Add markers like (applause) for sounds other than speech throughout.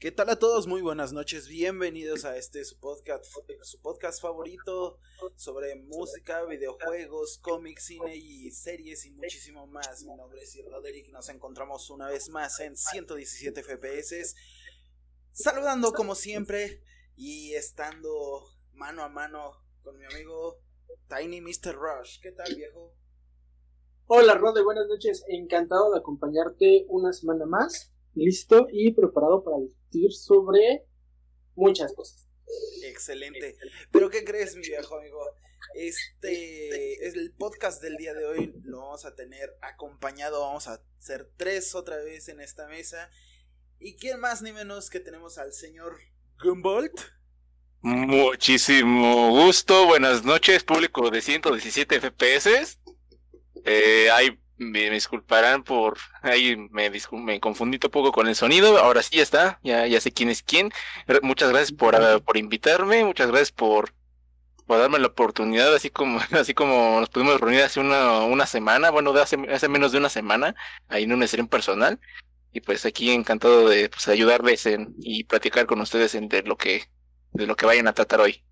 ¿Qué tal a todos? Muy buenas noches, bienvenidos a este su podcast, su podcast favorito sobre música, videojuegos, cómics, cine y series y muchísimo más. Mi nombre es Roderick, nos encontramos una vez más en 117 FPS, saludando como siempre y estando mano a mano con mi amigo Tiny Mr. Rush. ¿Qué tal, viejo? Hola, Rode, buenas noches. Encantado de acompañarte una semana más listo y preparado para sobre muchas cosas. Excelente. Pero ¿qué crees, mi viejo amigo? Este es el podcast del día de hoy. Lo vamos a tener acompañado. Vamos a ser tres otra vez en esta mesa. ¿Y quién más ni menos que tenemos al señor Gumbolt? Muchísimo gusto. Buenas noches, público de 117 FPS. Eh, hay me, disculparán por ahí me, me confundí un poco con el sonido. Ahora sí ya está, ya, ya sé quién es quién. Muchas gracias por, por invitarme, muchas gracias por, por darme la oportunidad, así como, (laughs) así como nos pudimos reunir hace una, una semana, bueno, de hace, hace menos de una semana, ahí en un en personal. Y pues aquí encantado de pues, ayudarles en, y platicar con ustedes en, de lo que, de lo que vayan a tratar hoy.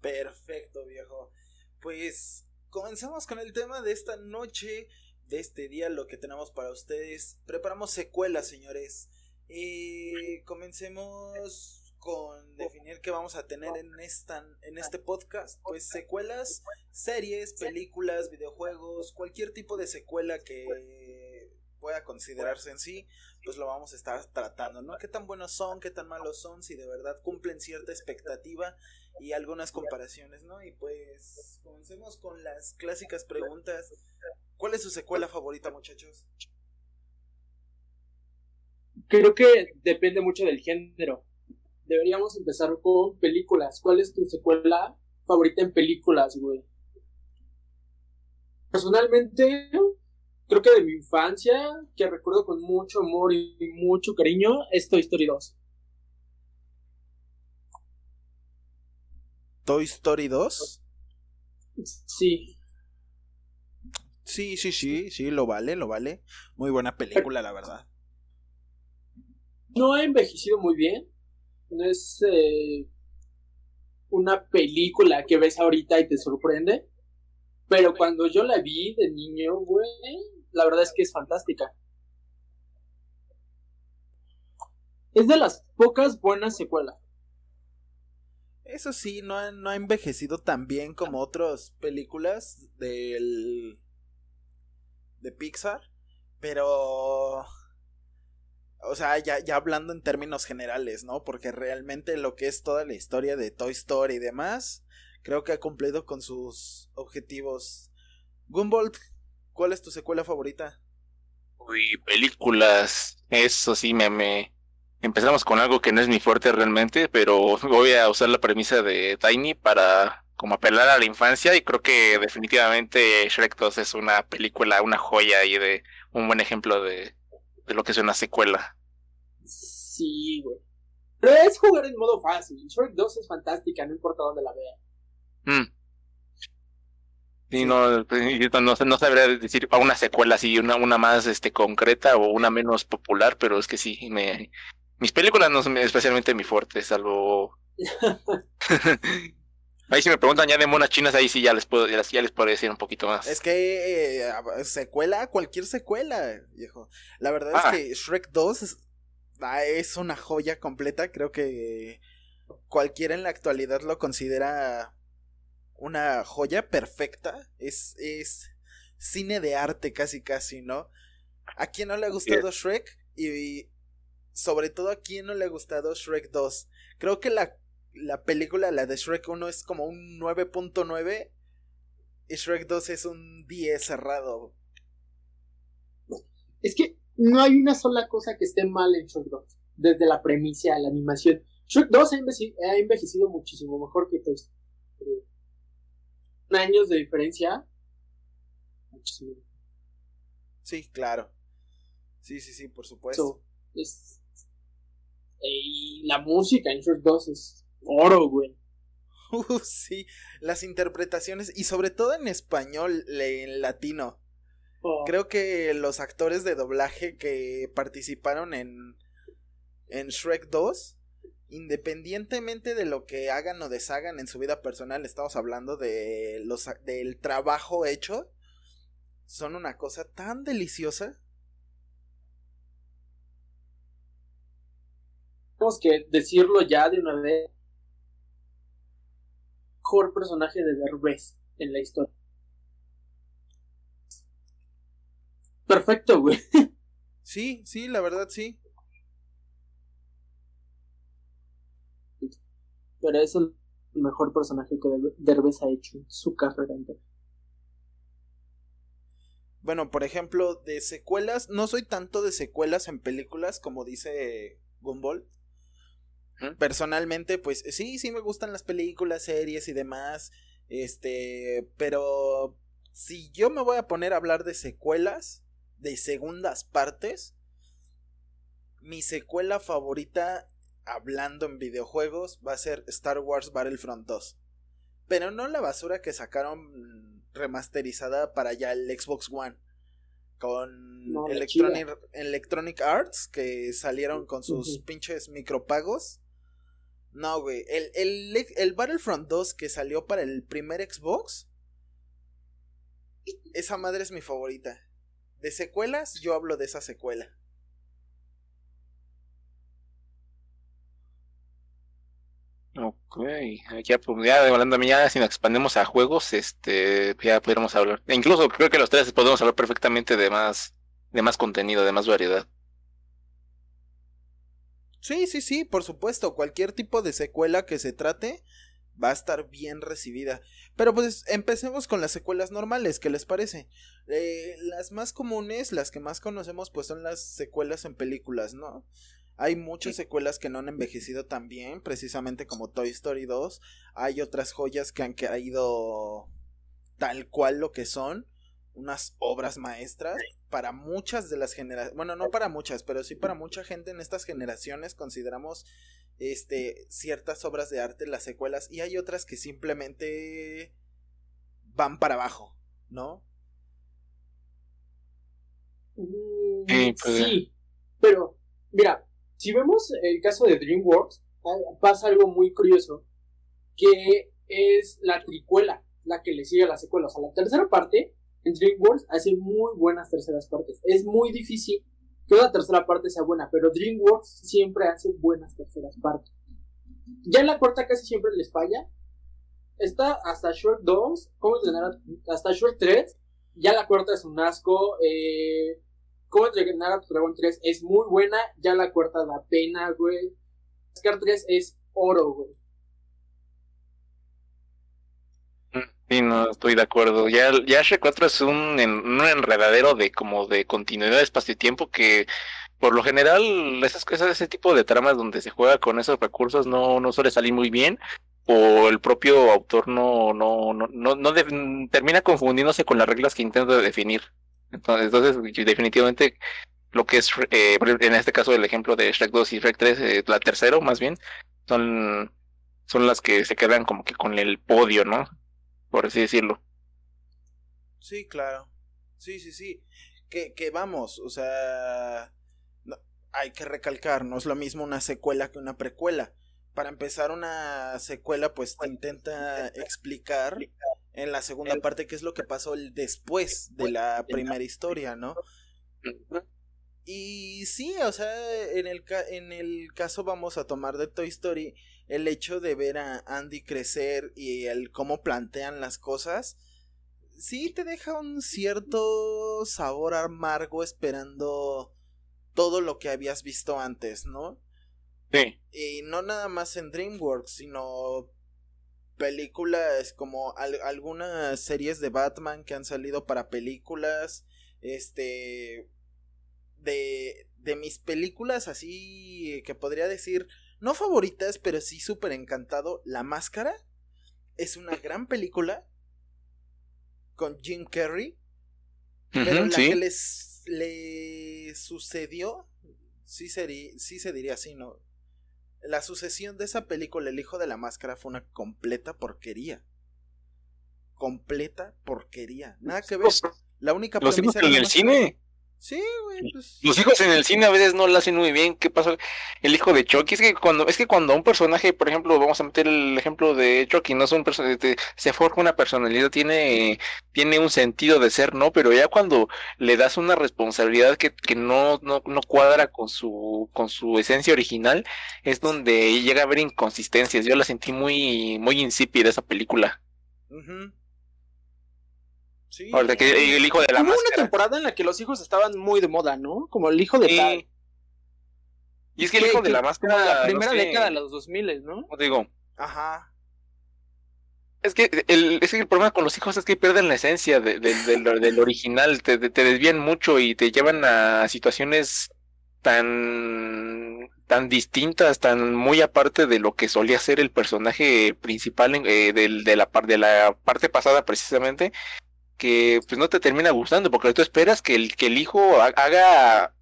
Perfecto, viejo. Pues comenzamos con el tema de esta noche, de este día, lo que tenemos para ustedes. Preparamos secuelas, señores. Eh, comencemos con definir qué vamos a tener en, esta, en este podcast. Pues secuelas, series, películas, videojuegos, cualquier tipo de secuela que pueda considerarse en sí, pues lo vamos a estar tratando, ¿no? ¿Qué tan buenos son, qué tan malos son, si de verdad cumplen cierta expectativa y algunas comparaciones, ¿no? Y pues comencemos con las clásicas preguntas. ¿Cuál es su secuela favorita, muchachos? Creo que depende mucho del género. Deberíamos empezar con películas. ¿Cuál es tu secuela favorita en películas, güey? Personalmente, creo que de mi infancia, que recuerdo con mucho amor y mucho cariño, es Toy Story 2. Toy Story 2? Sí. Sí, sí, sí, sí, lo vale, lo vale. Muy buena película, la verdad. No ha envejecido muy bien. No es eh, una película que ves ahorita y te sorprende. Pero cuando yo la vi de niño, güey, la verdad es que es fantástica. Es de las pocas buenas secuelas. Eso sí, no ha, no ha envejecido tan bien como otras películas del. de Pixar. Pero. O sea, ya, ya hablando en términos generales, ¿no? Porque realmente lo que es toda la historia de Toy Story y demás, creo que ha cumplido con sus objetivos. Gumball, ¿cuál es tu secuela favorita? Uy, películas. Eso sí me, me, empezamos con algo que no es mi fuerte realmente, pero voy a usar la premisa de Tiny para como apelar a la infancia y creo que definitivamente Shrek 2 es una película, una joya y de un buen ejemplo de, de lo que es una secuela. Sí, güey. Pero es jugar en modo fácil. Shrek 2 es fantástica, no importa dónde la vea. Mm. Sí, no, no, no sabría decir a una secuela así, una, una más este concreta o una menos popular, pero es que sí, me, mis películas no son especialmente mi fuerte, salvo. (laughs) ahí si me preguntan ya de monas chinas, ahí sí ya les puedo, ya les, puedo decir un poquito más. Es que eh, secuela, cualquier secuela, viejo. La verdad es ah. que Shrek 2 ah, es, una joya completa. Creo que cualquiera en la actualidad lo considera una joya perfecta. Es, es cine de arte casi casi, ¿no? ¿A quién no le ha gustado Shrek? y sobre todo a quien no le ha gustado Shrek 2. Creo que la, la película, la de Shrek 1 es como un 9.9 y Shrek 2 es un 10 cerrado. Es que no hay una sola cosa que esté mal en Shrek 2, desde la premisa, la animación. Shrek 2 ha envejecido, muchísimo mejor que todos. años de diferencia. Muchísimo. Sí, claro. Sí, sí, sí, por supuesto. es, y la música en Shrek 2 es oro, güey. (laughs) Uh, sí, las interpretaciones y sobre todo en español, en latino. Oh. Creo que los actores de doblaje que participaron en en Shrek 2, independientemente de lo que hagan o deshagan en su vida personal, estamos hablando de los del trabajo hecho, son una cosa tan deliciosa. Tenemos que decirlo ya de una vez. Mejor personaje de Derbez en la historia. Perfecto, güey. Sí, sí, la verdad sí. Pero es el mejor personaje que Derbez ha hecho en su carrera entera. Bueno, por ejemplo, de secuelas, no soy tanto de secuelas en películas como dice Gumball. Personalmente, pues sí, sí me gustan las películas, series y demás. Este, pero si yo me voy a poner a hablar de secuelas, de segundas partes. Mi secuela favorita, hablando en videojuegos, va a ser Star Wars Battlefront 2. Pero no la basura que sacaron remasterizada para ya el Xbox One. Con Electronic, Electronic, Arts, que salieron con sus pinches micropagos. No, güey. El, el, el Battlefront 2 que salió para el primer Xbox. Esa madre es mi favorita. De secuelas, yo hablo de esa secuela. Ok, ya, pues, ya hablando ya si nos expandemos a juegos, este, ya podríamos hablar. E incluso creo que los tres podemos hablar perfectamente de más, de más contenido, de más variedad. Sí, sí, sí, por supuesto. Cualquier tipo de secuela que se trate, va a estar bien recibida. Pero pues empecemos con las secuelas normales, ¿qué les parece? Eh, las más comunes, las que más conocemos, pues son las secuelas en películas, ¿no? Hay muchas secuelas que no han envejecido tan bien, precisamente como Toy Story 2. Hay otras joyas que han caído tal cual lo que son, unas obras maestras para muchas de las generaciones, bueno, no para muchas, pero sí para mucha gente en estas generaciones consideramos este, ciertas obras de arte, las secuelas, y hay otras que simplemente van para abajo, ¿no? Mm, pues, sí, pero mira, si vemos el caso de DreamWorks, pasa algo muy curioso, que es la tricuela, la que le sigue a la secuela. O sea, la tercera parte, DreamWorks, hace muy buenas terceras partes. Es muy difícil que una tercera parte sea buena, pero DreamWorks siempre hace buenas terceras partes. Ya en la cuarta casi siempre les falla. Está hasta Short 2, ¿cómo entrenar? Hasta Short 3. Ya la cuarta es un asco. Eh, ¿Cómo entrenar a tu Dragon 3 es muy buena. Ya la cuarta da pena, güey. Scar 3 es oro, güey. Sí, no estoy de acuerdo. Ya, ya H4 es un, un enredadero de como de continuidad espacio y tiempo que por lo general esas cosas, ese tipo de tramas donde se juega con esos recursos no, no suele salir muy bien o el propio autor no, no, no, no, no termina confundiéndose con las reglas que intenta definir. Entonces, entonces definitivamente lo que es, eh, en este caso el ejemplo de Shrek 2 y Shrek 3, eh, la tercera más bien, son, son las que se quedan como que con el podio, ¿no? Por así decirlo. Sí, claro. Sí, sí, sí. Que, que vamos, o sea, hay que recalcar, no es lo mismo una secuela que una precuela. Para empezar una secuela, pues te intenta explicar en la segunda parte qué es lo que pasó después de la primera historia, ¿no? Y sí, o sea, en el, en el caso vamos a tomar de Toy Story, el hecho de ver a Andy crecer y el cómo plantean las cosas, sí te deja un cierto sabor amargo esperando todo lo que habías visto antes, ¿no? Sí. Y no nada más en DreamWorks, sino películas como algunas series de Batman que han salido para películas, este de, de mis películas así que podría decir, no favoritas, pero sí súper encantado, La Máscara es una gran película con Jim Carrey, pero la que les le sucedió, sí, sería, sí se diría así, ¿no? La sucesión de esa película, El Hijo de la Máscara, fue una completa porquería. Completa porquería. Nada que ver. La única premisa. en el cine? Sí, güey, pues. Los hijos en el cine a veces no lo hacen muy bien. ¿Qué pasó? El hijo de Chucky es que cuando es que cuando un personaje, por ejemplo, vamos a meter el ejemplo de Chucky, no es un personaje, se forja una personalidad, tiene tiene un sentido de ser, ¿no? Pero ya cuando le das una responsabilidad que, que no, no no cuadra con su con su esencia original, es donde llega a haber inconsistencias. Yo la sentí muy muy insípida esa película. ujú. Sí. Ahorita que el hijo de la Hubo una máscara. temporada en la que los hijos estaban muy de moda, ¿no? Como el hijo de Sí. tal. Y es que el hijo de la máscara. Como la no primera sé, década de los 2000, ¿no? ¿cómo te digo, Ajá. Es que el, es que el problema con los hijos es que pierden la esencia de- de- de lo- del original, te, te desvían mucho y te llevan a situaciones tan, tan distintas, tan muy aparte de lo que solía ser el personaje principal en- eh, del- de, la, par- de la parte pasada precisamente, que pues no te termina gustando, porque tú esperas que el, que el hijo ha- haga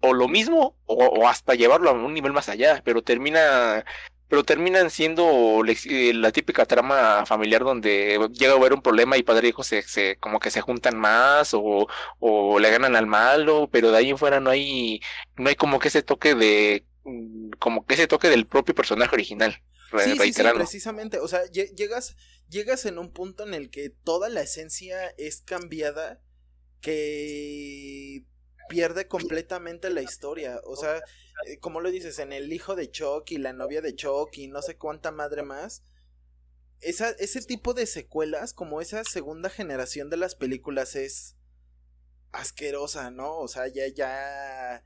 o lo mismo o, hasta llevarlo a un nivel más allá, pero termina pero terminan siendo eh, la típica trama familiar donde llega a haber un problema y padre e hijo se, se como que se juntan más o, o le ganan al malo, pero de ahí en fuera no hay no hay como que ese toque de mm, como que ese toque del propio personaje original, Sí, sí, sí, precisamente. O sea, lle- llegas, llegas en un punto en el que toda la esencia es cambiada que pierde completamente la historia. O sea, eh, como lo dices, en el hijo de Chucky, la novia de Chucky, no sé cuánta madre más. Esa, ese tipo de secuelas, como esa segunda generación de las películas, es asquerosa, ¿no? O sea, ya, ya.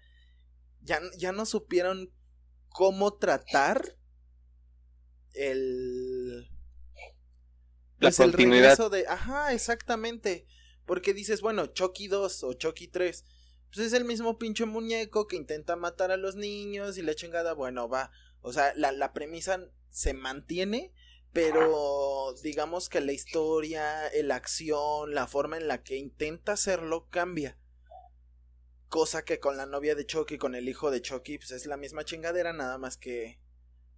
Ya, ya no supieron cómo tratar el La pues el continuidad. regreso de ajá exactamente porque dices bueno Chucky 2 o Chucky 3 pues es el mismo pinche muñeco que intenta matar a los niños y la chingada bueno va o sea la, la premisa se mantiene pero digamos que la historia la acción la forma en la que intenta hacerlo cambia cosa que con la novia de Chucky con el hijo de Chucky pues es la misma chingadera nada más que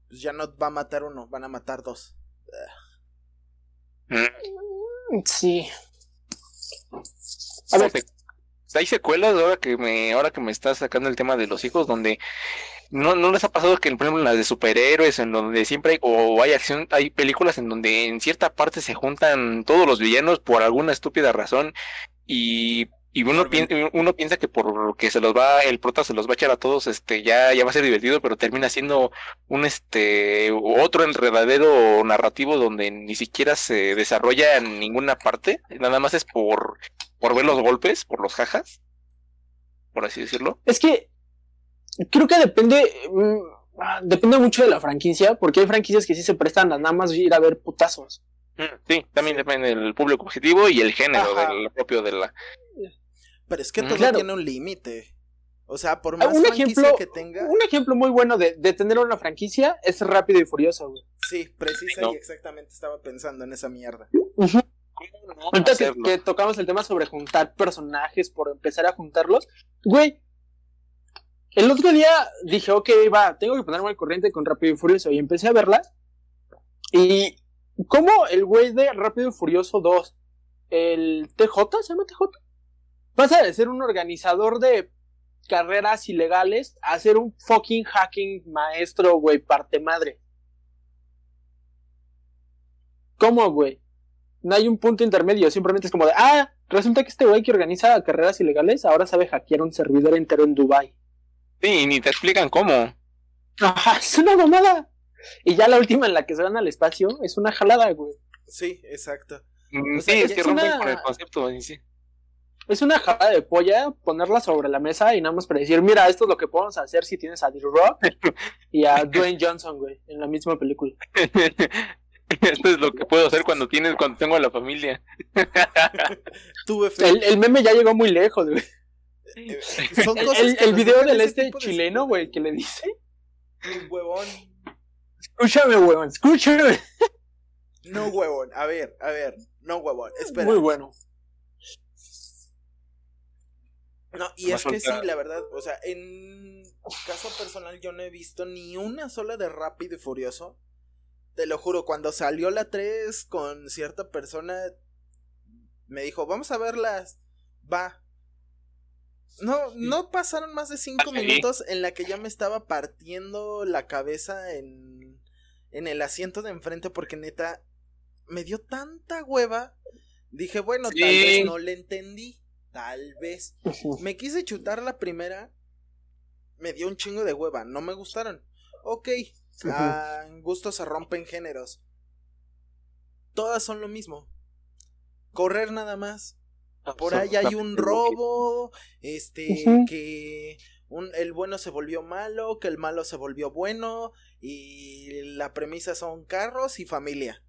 pues ya no va a matar uno, van a matar dos. Mm. Sí. A ver, hay secuelas ahora que me, ahora que me estás sacando el tema de los hijos, donde no, no les ha pasado que, por ejemplo, en las de superhéroes, en donde siempre hay, o hay acción, hay películas en donde en cierta parte se juntan todos los villanos por alguna estúpida razón y, y uno, Marvel. pi- uno piensa que por que se los va, el prota se los va a echar a todos, este, ya, ya va a ser divertido, pero termina siendo un este otro enredadero narrativo donde ni siquiera se desarrolla en ninguna parte, nada más es por por ver los golpes, por los jajas, por así decirlo. Es que creo que depende. mm, Depende mucho de la franquicia, porque hay franquicias que sí se prestan a nada más ir a ver putazos. Sí, también depende del público objetivo y el género Ajá. del propio de la. Pero es que todo claro. tiene un límite. O sea, por Ah, más un franquicia ejemplo- que tenga, Un ejemplo muy bueno de, de tener una franquicia es Rápido y Furioso, güey. sí, precisa No. y exactamente estaba pensando en esa mierda. ¿Cómo no Ahorita que, tocamos el tema sobre juntar personajes por empezar a juntarlos, güey. El otro día dije, ok, va, tengo que ponerme al corriente con Rápido y Furioso. Y empecé a verla. Y como el güey de Rápido y Furioso 2, el TJ, ¿se llama TJ? Pasa de ser un organizador de carreras ilegales a ser un fucking hacking maestro, güey, parte madre. ¿Cómo, güey? No hay un punto intermedio, simplemente es como de, ah, resulta que este güey que organiza carreras ilegales ahora sabe hackear un servidor entero en Dubai. Sí, ni te explican cómo. Ajá, es una mamada. Y ya la última en la que se van al espacio es una jalada, güey. Sí, exacto. Mm, O sea, sí, es que rompen una- con el concepto. sí. Es una jalada de polla ponerla sobre la mesa y nada más para decir, mira, esto es lo que podemos hacer si tienes a D-Rock (laughs) y a Dwayne Johnson, güey, en la misma película. (laughs) Esto es lo que puedo hacer cuando tienes, cuando tengo a la familia. (laughs) Tuve fe. El, el meme ya llegó muy lejos, güey. Eh, son El, cosas el- video del este de chileno, güey, que le dice, secuelas. Huevón. escúchame, weón, escúchame. No, huevón. A ver, a ver. No, huevón. Espera. Muy bueno. No, y es que sí, la verdad, o sea, en caso personal yo no he visto ni una sola de Rápido y Furioso. Te lo juro, cuando salió la 3 con cierta persona, me dijo, vamos a verlas. Va. No, no pasaron más de cinco minutos en la que ya me estaba partiendo la cabeza en, en el asiento de enfrente porque neta me dio tanta hueva. Dije, bueno, tal vez no le entendí. Tal vez. Me quise chutar la primera. Me dio un chingo de hueva. No me gustaron. Ok. Ah, en gusto se rompen géneros. Todas son lo mismo. Correr nada más. Por ahí hay un robo. Este. Que. Un, el bueno se volvió malo. Que el malo se volvió bueno. Y la premisa son carros y familia.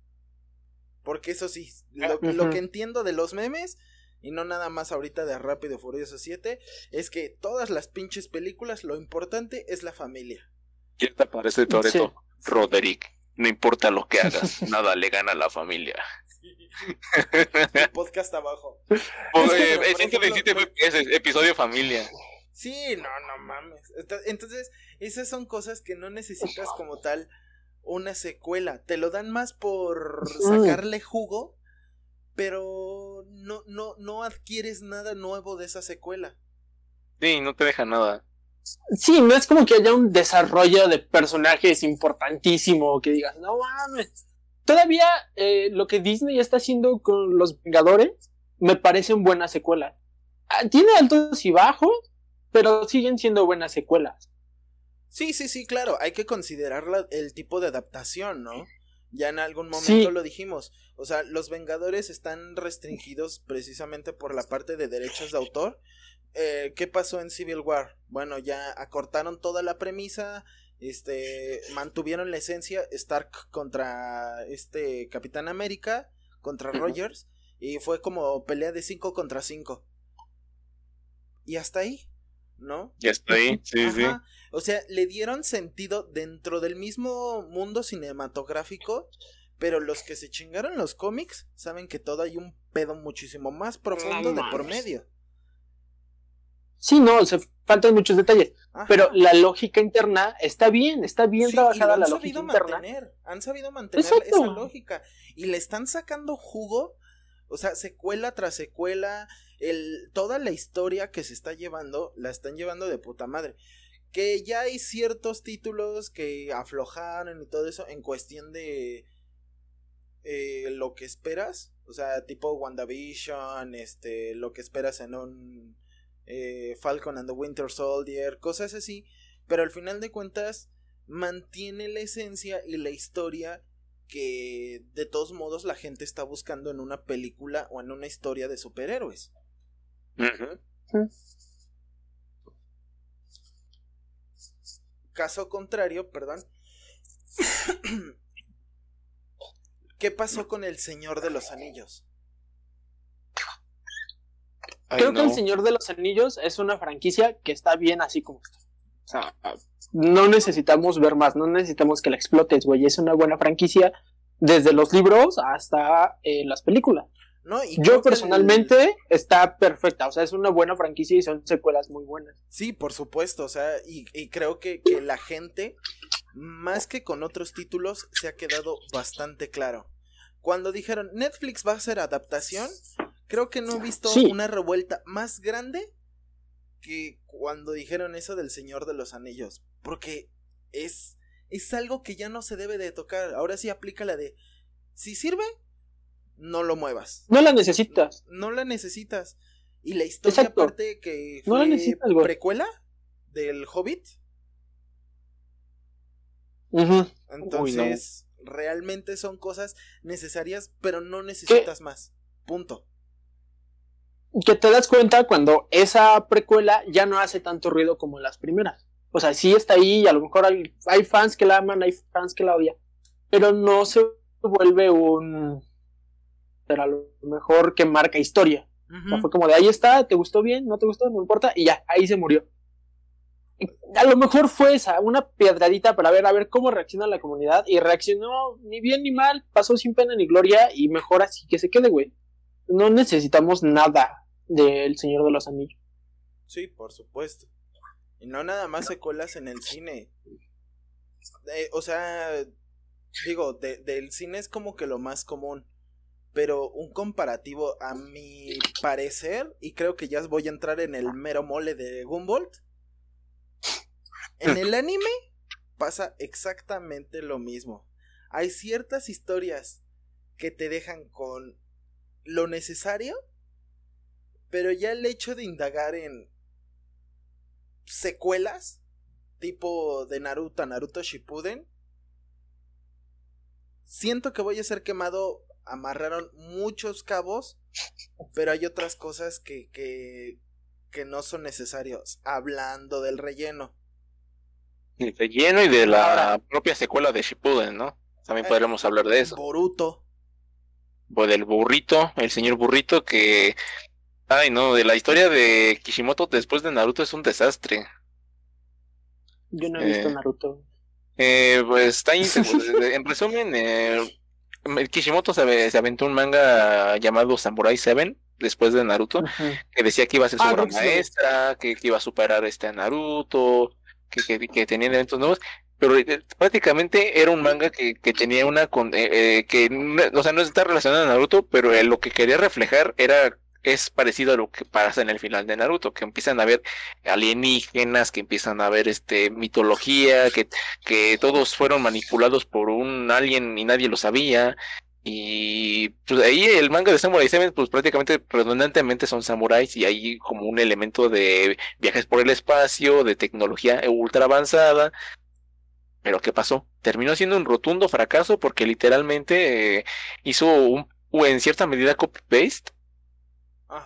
Porque eso sí, lo, lo, que entiendo de los memes, y no nada más ahorita de Rápido Furioso 7, es que todas las pinches películas, lo importante es la familia. ¿Qué te parece Toreto? Roderick, no importa lo que hagas, (laughs) nada le gana a la familia. El podcast abajo. es episodio familia. Sí, no, no mames. Entonces, esas son cosas que no necesitas como tal una secuela. Te lo dan más por sacarle jugo, pero no, no, no adquieres nada nuevo de esa secuela. Sí, no te deja nada. Sí, no es como que haya un desarrollo de personajes importantísimo que digas, no mames. Todavía eh, lo que Disney está haciendo con los Vengadores me parecen buenas secuelas. Ah, tiene altos y bajos, pero siguen siendo buenas secuelas. Sí, sí, sí, claro, hay que considerar el tipo de adaptación, ¿no? Ya en algún momento lo dijimos. O sea, los Vengadores están restringidos precisamente por la parte de derechos de autor. Eh, ¿Qué pasó en Civil War? Bueno, ya acortaron toda la premisa, este, mantuvieron la esencia, Stark contra este Capitán América, contra Rogers, y fue como pelea de 5 contra 5. Y hasta ahí. ¿No? Ya estoy, sí, sí. O sea, le dieron sentido dentro del mismo mundo cinematográfico, pero los que se chingaron los cómics saben que todo hay un pedo muchísimo más profundo de por medio. Sí, no, se faltan muchos detalles, pero la lógica interna está bien, está bien trabajada la lógica interna. han sabido mantener esa lógica y le están sacando jugo, o sea, secuela tras secuela, el, toda la historia que se está llevando, la están llevando de puta madre. Que ya hay ciertos títulos que aflojaron y todo eso en cuestión de eh, lo que esperas. O sea, tipo WandaVision, este, lo que esperas en un eh, Falcon and the Winter Soldier, cosas así. Pero al final de cuentas, mantiene la esencia y la historia que de todos modos la gente está buscando en una película o en una historia de superhéroes. Caso contrario, perdón. (coughs) ¿Qué pasó con El Señor de los Anillos? Creo que El Señor de los Anillos es una franquicia que está bien así como está. O sea, no necesitamos ver más, no necesitamos que la explotes, güey. Es una buena franquicia desde los libros hasta eh, las películas. Yo personalmente está perfecta, o sea, es una buena franquicia y son secuelas muy buenas. Sí, por supuesto, o sea, y, creo que, la gente, más que con otros títulos, se ha quedado bastante claro. Cuando dijeron Netflix va a hacer adaptación, creo que no he visto una revuelta más grande que cuando dijeron eso del Señor de los Anillos, porque es, es algo que ya no se debe de tocar, ahora sí aplica la de, si sirve, no lo muevas. No la necesitas. No, la necesitas. Y la historia aparte que fue precuela del Hobbit. Entonces, realmente son cosas necesarias, pero no necesitas más. Punto. Que te das cuenta cuando esa precuela ya no hace tanto ruido como las primeras. O sea, sí está ahí y a lo mejor hay fans que la aman, hay fans que la odian. Pero no se vuelve un pero a lo mejor que marca historia. o sea, fue como de ahí está, te gustó bien, no te gustó, no importa, y ya, ahí se murió. A lo mejor fue esa, una piedradita para ver, a ver cómo reacciona la comunidad, y reaccionó ni bien ni mal, pasó sin pena ni gloria, y mejor así que se quede, güey. No necesitamos nada del Señor de los Anillos. Sí, por supuesto. Y no nada más secuelas en el cine. Eh, o sea, digo, del cine es como que lo más común pero un comparativo a mi parecer, y creo que ya voy a entrar en el mero mole de Gumball. En el anime pasa exactamente lo mismo. Hay ciertas historias que te dejan con lo necesario, pero ya el hecho de indagar en secuelas, tipo de Naruto, Naruto Shippuden, siento que voy a ser quemado. Amarraron muchos cabos, pero hay otras cosas que, que, que no son necesarios. Hablando del relleno. El relleno y de la propia secuela de Shippuden, ¿no? También eh, podríamos hablar de eso. Boruto. O del burrito, el señor burrito que... Ay, no, de la historia de Kishimoto después de Naruto es un desastre. Yo no he visto eh, Naruto. Eh, pues está (laughs) en resumen, eh, Kishimoto se, aventó un manga llamado Samurai 7 después de Naruto, que decía que iba a ser su ah, maestra, que, iba a superar este a Naruto, que, que, que tenían eventos nuevos, pero eh, prácticamente era un manga que, que tenía una con, eh, que o sea no está relacionado a Naruto pero lo que quería reflejar era es parecido a lo que pasa en el final de Naruto, que empiezan a ver alienígenas, que empiezan a ver este mitología, que, que todos fueron manipulados por un alien y nadie lo sabía. Y pues ahí el manga de Samurai 7 pues prácticamente redundantemente son samuráis y hay como un elemento de viajes por el espacio, de tecnología ultra avanzada. Pero ¿qué pasó? Terminó siendo un rotundo fracaso porque literalmente eh, hizo un, en cierta medida copy-paste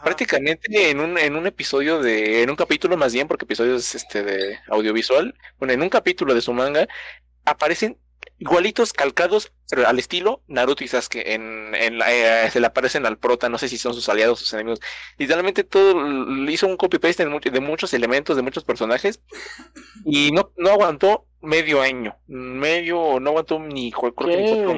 Prácticamente en un, en un episodio de, en un capítulo más bien, porque episodios este de audiovisual, bueno, en un capítulo de su manga, aparecen igualitos calcados pero al estilo Naruto y Sasuke en, en eh, se le aparecen al prota no sé si son sus aliados sus enemigos. Literalmente todo hizo un copy paste de muchos elementos de muchos personajes y no no aguantó medio año medio no aguantó ni cuatro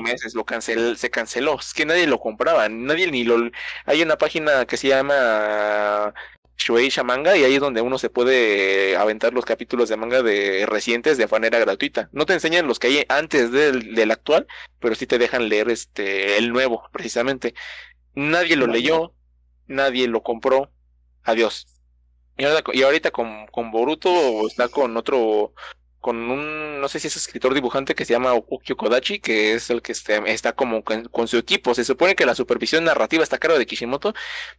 meses lo canceló se canceló es que nadie lo compraba nadie ni lo hay una página que se llama Shueisha Manga y ahí es donde uno se puede aventar los capítulos de manga de recientes de manera gratuita. No te enseñan los que hay antes del, del actual, pero sí te dejan leer este el nuevo, precisamente. Nadie lo leyó, nadie lo compró. Adiós. Y ahorita, con, con Boruto está con otro con un, no sé si es escritor dibujante que se llama Ukyo Kodachi, que es el que este, está como con, su equipo. Se supone que la supervisión narrativa está a cargo de Kishimoto,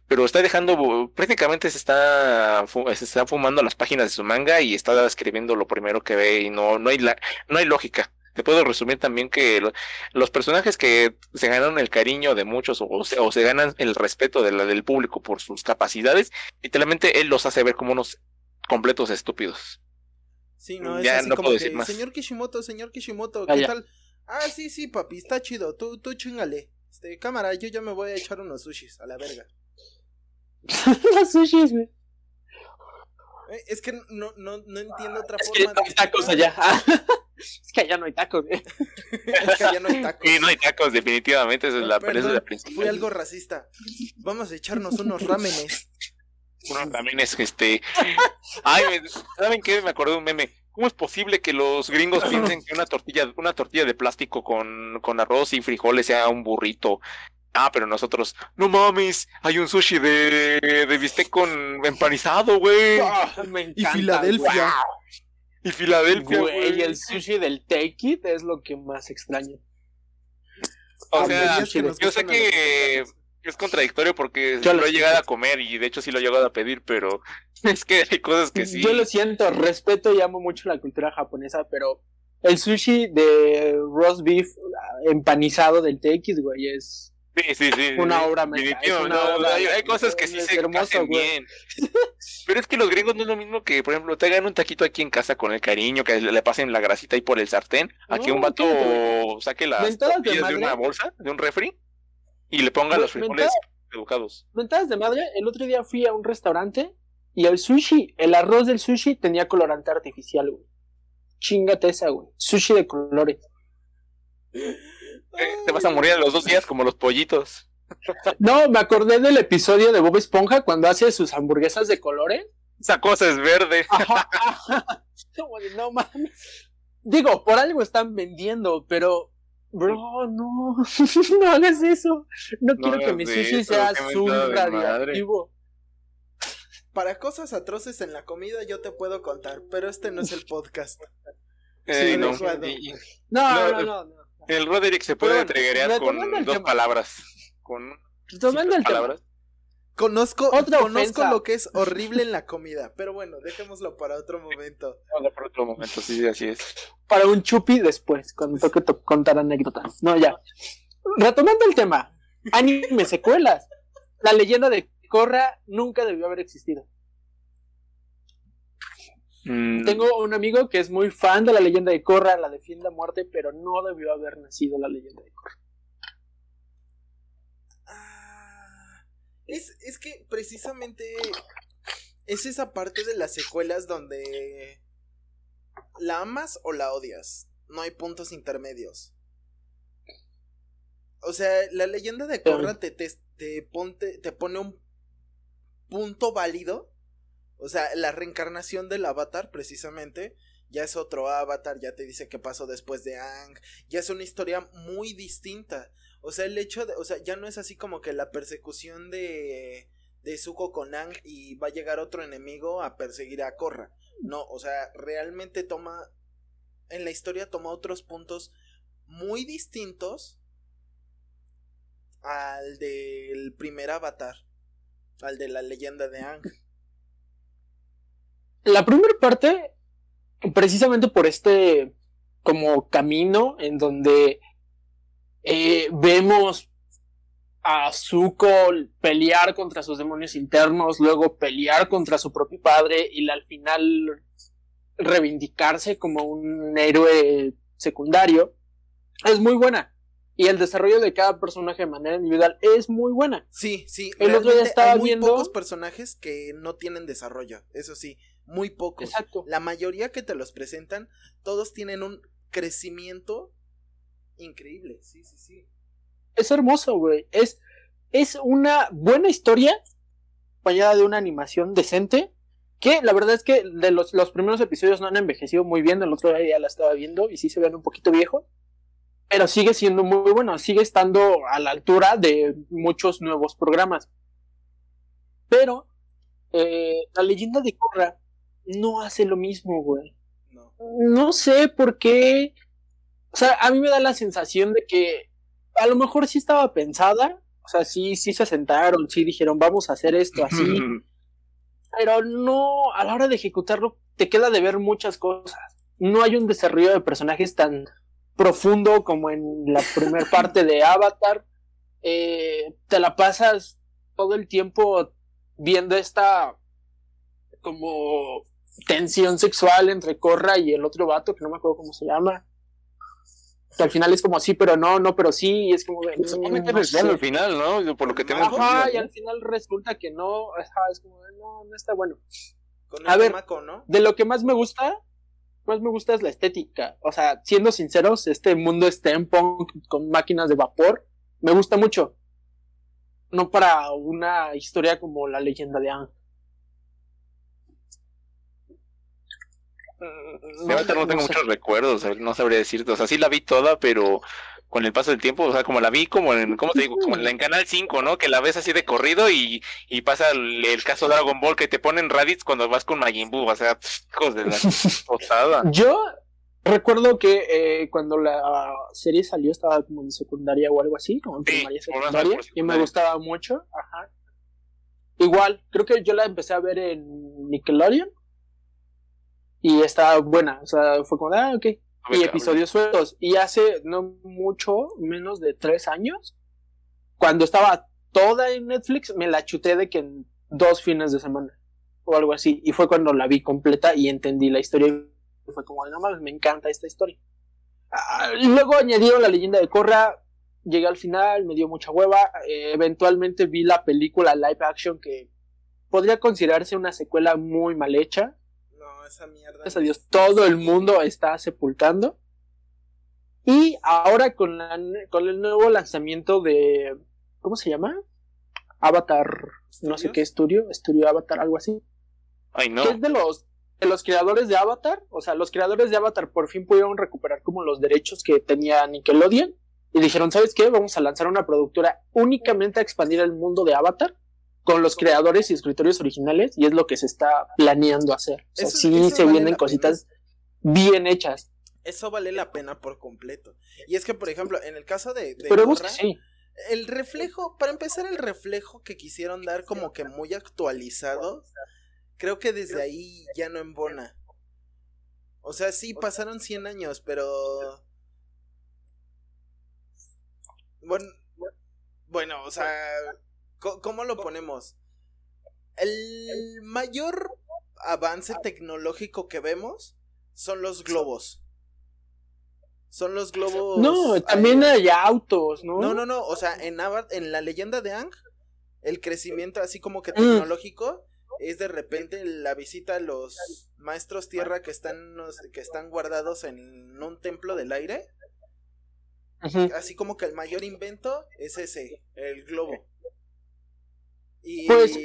pero está dejando, prácticamente se está, se está fumando las páginas de su manga y está escribiendo lo primero que ve y no, no hay la, no hay lógica. Te puedo resumir también que los personajes que se ganaron el cariño de muchos o, o se ganan el respeto de la, del público por sus capacidades, literalmente él los hace ver como unos completos estúpidos. Sí, no, es así como que, señor Kishimoto, señor Kishimoto, ¿qué tal? Ah, sí, sí, papi, está chido, tú, tú chingale. Este, cámara, yo ya me voy a echar unos sushis, a la verga. (laughs) Los sushis, güey. Eh, es que no, no, no entiendo otra es forma que no hay tacos allá. (laughs) es que allá no hay tacos, güey. es que allá no hay tacos. Sí, no hay tacos, definitivamente, esa es la, Perdón, la principal. Fui algo racista. Vamos a echarnos unos rámenes también es este. Ay, ¿saben qué? Me acordé de un meme. ¿Cómo es posible que los gringos piensen que una tortilla, una tortilla de plástico con, con arroz y frijoles sea un burrito? Ah, pero nosotros, no mames, hay un sushi de, de bistec con empanizado, güey. Ah, y Filadelfia. Y Filadelfia, güey. Y el sushi del take it es lo que más extraño. O sea, yo sé que es contradictorio porque yo lo he llegado a comer y de hecho sí lo he llegado a pedir, pero (laughs) es que hay cosas que sí. Yo lo siento, respeto y amo mucho la cultura japonesa, pero el sushi de roast beef empanizado del TX, güey, es Sí, sí, sí. Una obra hay, cosas que sí se hacen bien. (laughs) Pero es que los gringos no es lo mismo que, por ejemplo, te hagan un taquito aquí en casa con el cariño, que le pasen la grasita ahí por el sartén, a que un vato saque las tortillas de, una bolsa, de un refri, y le ponga los frijoles educados. Mentadas de madre, el otro día fui a un restaurante y el sushi, el arroz del sushi tenía colorante artificial, güey. Chingate esa, güey. Sushi de colores. Eh, te vas a morir a los dos días como los pollitos. No, me acordé del episodio de Bob Esponja cuando hace sus hamburguesas de colores. Esa cosa es verde. (laughs) No mames. Digo, por algo están vendiendo, pero Bro, no, (laughs) no hagas eso. No, quiero que mi sushi sea azul radioactivo. Para cosas atroces en la comida yo te puedo contar, pero este no es el podcast. Eh, no. No, no, no, El Roderick se puede entreguear con dos palabras. Con Retomando el palabras. Conozco, conozco lo que es horrible en la comida, pero bueno, dejémoslo para otro momento. (laughs) Para otro momento, sí, así es. Para un chupi después, cuando toque contar anécdotas. No, ya. Retomando el tema, anime secuelas. La leyenda de Korra nunca debió haber existido. Mm. Tengo un amigo que es muy fan de la leyenda de Korra, la defiende a muerte, pero no debió haber nacido la leyenda de Korra. Es, es que precisamente es esa parte de las secuelas donde la amas o la odias. No hay puntos intermedios. O sea, la leyenda de Korra te, te, te, ponte, te pone un punto válido. O sea, la reencarnación del avatar, precisamente. Ya es otro avatar, ya te dice qué pasó después de Ang. Ya es una historia muy distinta. O sea, el hecho de, o sea, ya no es así como que la persecución de de Zuko con Ang y va a llegar otro enemigo a perseguir a Korra. No, o sea, realmente toma en la historia toma otros puntos muy distintos al del primer avatar, al de la leyenda de Ang. La primera parte, precisamente por este como camino en donde eh, vemos a Zuko pelear contra sus demonios internos, luego pelear contra su propio padre y al final reivindicarse como un héroe secundario, es muy buena. Y el desarrollo de cada personaje de manera individual es muy buena. Sí, sí. El otro día estaba hay muy pocos personajes que no tienen desarrollo, eso sí, muy pocos. Exacto. La mayoría que te los presentan, todos tienen un crecimiento increíble, sí, sí, sí. Es hermoso, güey. Es, es una buena historia, acompañada de una animación decente, que la verdad es que de los, los, primeros episodios no han envejecido muy bien, el otro día ya la estaba viendo y sí se ven un poquito viejos, pero sigue siendo muy bueno, sigue estando a la altura de muchos nuevos programas. Pero eh, la leyenda de Korra no hace lo mismo, güey. No. no sé por qué o sea, a mí me da la sensación de que a lo mejor sí estaba pensada, o sea, sí, sí se sentaron, sí dijeron, vamos a hacer esto así, (laughs) pero no, a la hora de ejecutarlo, te queda de ver muchas cosas. No hay un desarrollo de personajes tan profundo como en la primera (laughs) parte de Avatar. Eh, te la pasas todo el tiempo viendo esta como tensión sexual entre Corra y el otro vato, que no me acuerdo cómo se llama que al final es como sí, pero no, no, pero sí, y es como de, no, al final, ¿no? Por lo que tengo Ajá, y al final resulta que no, es como de, no, no está bueno. a ver, ¿no? de lo que más me gusta, más me gusta es la estética. O sea, siendo sinceros, este mundo steampunk con máquinas de vapor, me gusta mucho. No para una historia como la leyenda de Ang. Mm, no, no, tengo muchos recuerdos, no sabría decirte. O sea, sí la vi toda, pero con el paso del tiempo, o sea, como la vi como en, ¿cómo te digo? Como en, Canal 5, ¿no? Que la ves así de corrido y, y pasa el, caso Dragon Ball que te ponen Raditz cuando vas con Majin Buu, o sea, hijos de la posada. (laughs) Yo recuerdo que eh, cuando la serie salió estaba como en secundaria o algo así, como en primaria secundaria, y me gustaba mucho, ajá. Igual, creo que yo la empecé a ver en Nickelodeon y estaba buena, o sea, fue como, ah, ok. Y episodios sueltos. Y hace no mucho, menos de tres años, cuando estaba toda en Netflix, me la chuté de que en dos fines de semana o algo así. Y fue cuando la vi completa y entendí la historia. Y fue como, no mames, me encanta esta historia. Ah, luego añadieron la leyenda de Corra. Llegué al final, me dio mucha hueva. Eh, eventualmente vi la película live action que podría considerarse una secuela muy mal hecha esa mierda. Gracias a Dios, todo el mundo está sepultando. Y ahora con, la, con el nuevo lanzamiento de. ¿Cómo se llama? Avatar. No sé qué estudio. Estudio Avatar, algo así. Ay, no. Que es de los. los creadores de Avatar, o sea, los creadores de Avatar por fin pudieron recuperar como los derechos que tenía Nickelodeon y dijeron, ¿sabes qué? Vamos a lanzar una productora únicamente a expandir el mundo de Avatar con los creadores y escritores originales y es lo que se está planeando hacer. O sea, sí se vienen cositas bien hechas. Eso vale la pena por completo. Y es que, por ejemplo, en el caso de... Pero sí. El reflejo, para empezar, el reflejo que quisieron dar como que muy actualizado, creo que desde ahí ya no embona. O sea, sí, pasaron 100 años, pero... Bueno, bueno, o sea, ¿cómo lo ponemos? El mayor avance tecnológico que vemos son los globos. Son los globos. No, también hay autos, ¿no? No, no, no. O sea, en, en la leyenda de Ang, el crecimiento así como que mm. tecnológico es de repente la visita a los maestros tierra que están, que están guardados en un templo del aire. Así como que el mayor invento es ese, el globo. Y... Pues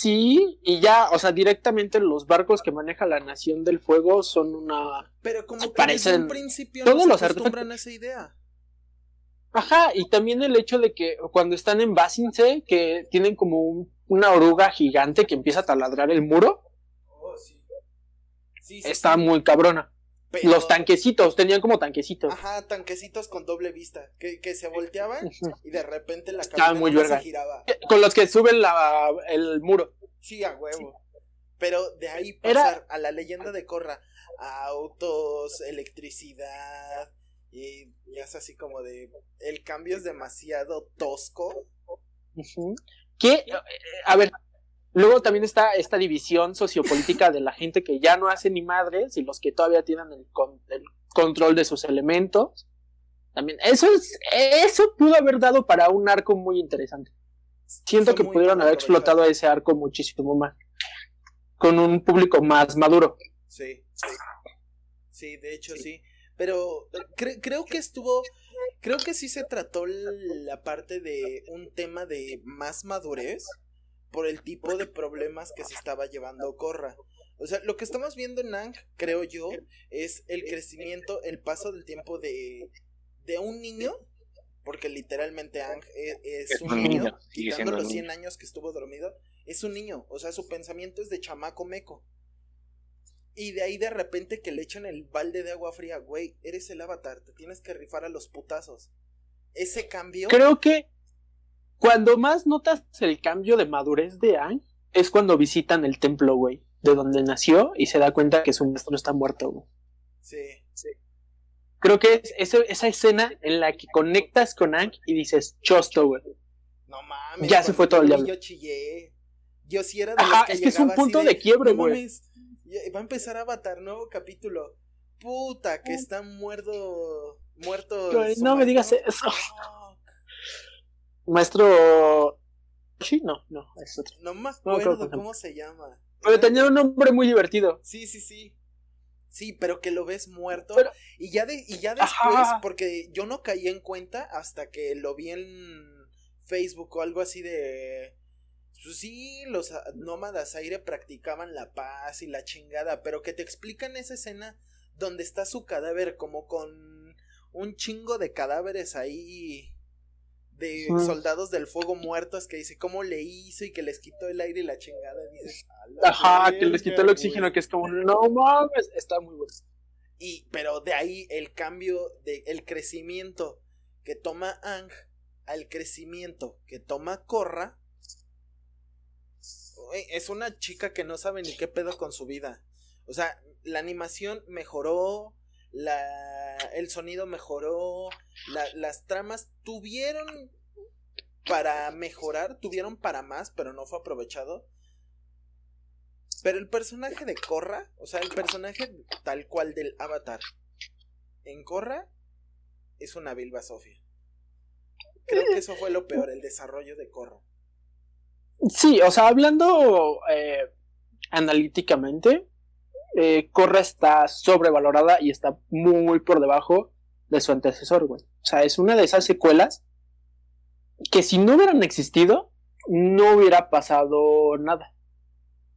Sí, y ya, o sea, directamente los barcos que maneja la Nación del Fuego son una. Pero como que desde un principio todos no se los acostumbran a esa idea. Ajá, y también el hecho de que cuando están en Basinse, que tienen como una oruga gigante que empieza a taladrar el muro. Oh, sí. Sí, está muy cabrona. Los tanquecitos, tenían como tanquecitos. Ajá, tanquecitos con doble vista, que, que se volteaban y de repente la cabeza se giraba. Con los que suben la, el muro. Sí, a huevo. Pero de ahí pasar a la leyenda de Corra, a autos, electricidad, y ya es así como de... El cambio es demasiado tosco. Que, a ver, Luego también está esta división sociopolítica de la gente que ya no hace ni madres y los que todavía tienen el, control de sus elementos. También, eso es, eso pudo haber dado para un arco muy interesante. Siento que pudieron haber explotado ese arco muchísimo más. Con un público más maduro. Sí, sí. Sí, de hecho sí. Pero creo que estuvo. Creo que sí se trató la parte de un tema de más madurez por el tipo de problemas que se estaba llevando Corra. O sea, lo que estamos viendo en Ang, creo yo, es el crecimiento, el paso del tiempo de, de un niño, porque literalmente Ang e, es, un, niño, quitando los 100 años que estuvo dormido, es un niño, o sea, su pensamiento es de chamaco meco. Y de ahí de repente que le echan el balde de agua fría, güey, eres el avatar, te tienes que rifar a los putazos. Ese cambio... Creo que cuando más notas el cambio de madurez de Aang es cuando visitan el templo, güey, de donde nació y se da cuenta que su maestro está muerto, güey. Sí, sí. Creo que es esa escena en la que conectas con Aang y dices, chosto, güey. No mames. Ya se fue todo el diablo. Yo chillé. Yo sí era de Ajá, es que es un punto de, quiebre, güey. va a empezar a Avatar, nuevo capítulo. Puta, que está muerto. Muerto. No me digas eso. Maestro. Sí, no, no, es otro. No me acuerdo cómo se llama. Pero tenía un nombre muy divertido. Sí, sí, sí. Sí, pero que lo ves muerto. Y ya de, y ya después, porque yo no caí en cuenta hasta que lo vi en Facebook o algo así de. Pues sí, los nómadas aire practicaban la paz y la chingada, pero que te explican esa escena donde está su cadáver como con un chingo de cadáveres ahí de soldados del fuego muertos que dice cómo le hizo y que les quitó el aire y la chingada. Dices, Ajá, que les quitó el oxígeno, que es como, no mames, está muy bueno. Y, pero de ahí el cambio, de, el crecimiento que toma Ang al crecimiento que toma Corra. Es una chica que no sabe ni qué pedo con su vida. O sea, la animación mejoró, la, el sonido mejoró, las tramas tuvieron para mejorar, tuvieron para más, pero no fue aprovechado. Pero el personaje de Korra, o sea, el personaje tal cual del Avatar, en Korra es una Bilba Sofia. Creo que eso fue lo peor, el desarrollo de Korra. Sí, o sea, hablando eh, analíticamente, eh, Corra está sobrevalorada y está muy por debajo de su antecesor, güey. O sea, es una de esas secuelas que si no hubieran existido, no hubiera pasado nada.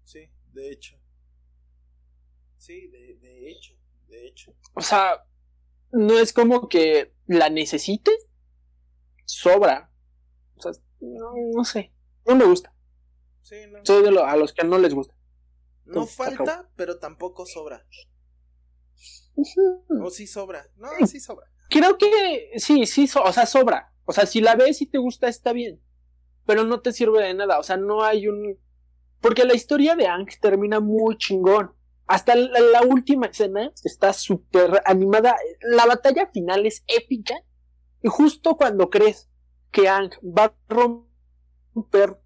Sí, de hecho. Sí, de, de hecho, de hecho. O sea, no es como que la necesite, sobra. O sea, no, no sé, no me gusta. Sí, no. Soy de lo, a los que no les gusta. No falta, pero tampoco sobra. O sí sobra. No, sí sobra. Creo que sí, sí, so- o sea, sobra. O sea, si la ves y te gusta, está bien. Pero no te sirve de nada. O sea, no hay un. Porque la historia de Ang termina muy chingón. Hasta la, la última escena está súper animada. La batalla final es épica. Y justo cuando crees que Ang va a romper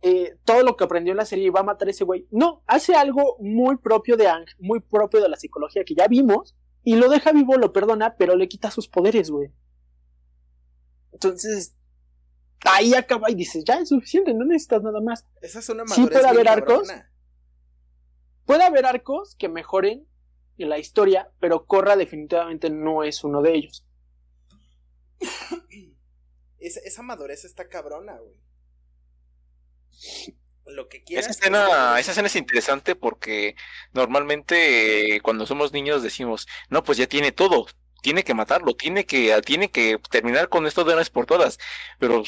eh, todo lo que aprendió en la serie y va a matar a ese güey, no, hace algo muy propio de Ang, muy propio de la psicología que ya vimos. Y lo deja vivo, lo perdona, pero le quita sus poderes, güey. Entonces, ahí acaba y dices, ya es suficiente, no necesitas nada más. Esa es una Sí puede haber arcos. cabrona. Puede haber arcos que mejoren en la historia, pero Korra definitivamente no es uno de ellos. (coughs) Esa, esa madurez está cabrona, güey. Lo que quieras. Esa es escena, esa escena es interesante porque normalmente eh, cuando somos niños decimos, no, pues ya tiene todo, tiene que matarlo, tiene que, tiene que terminar con esto de una vez por todas. Pero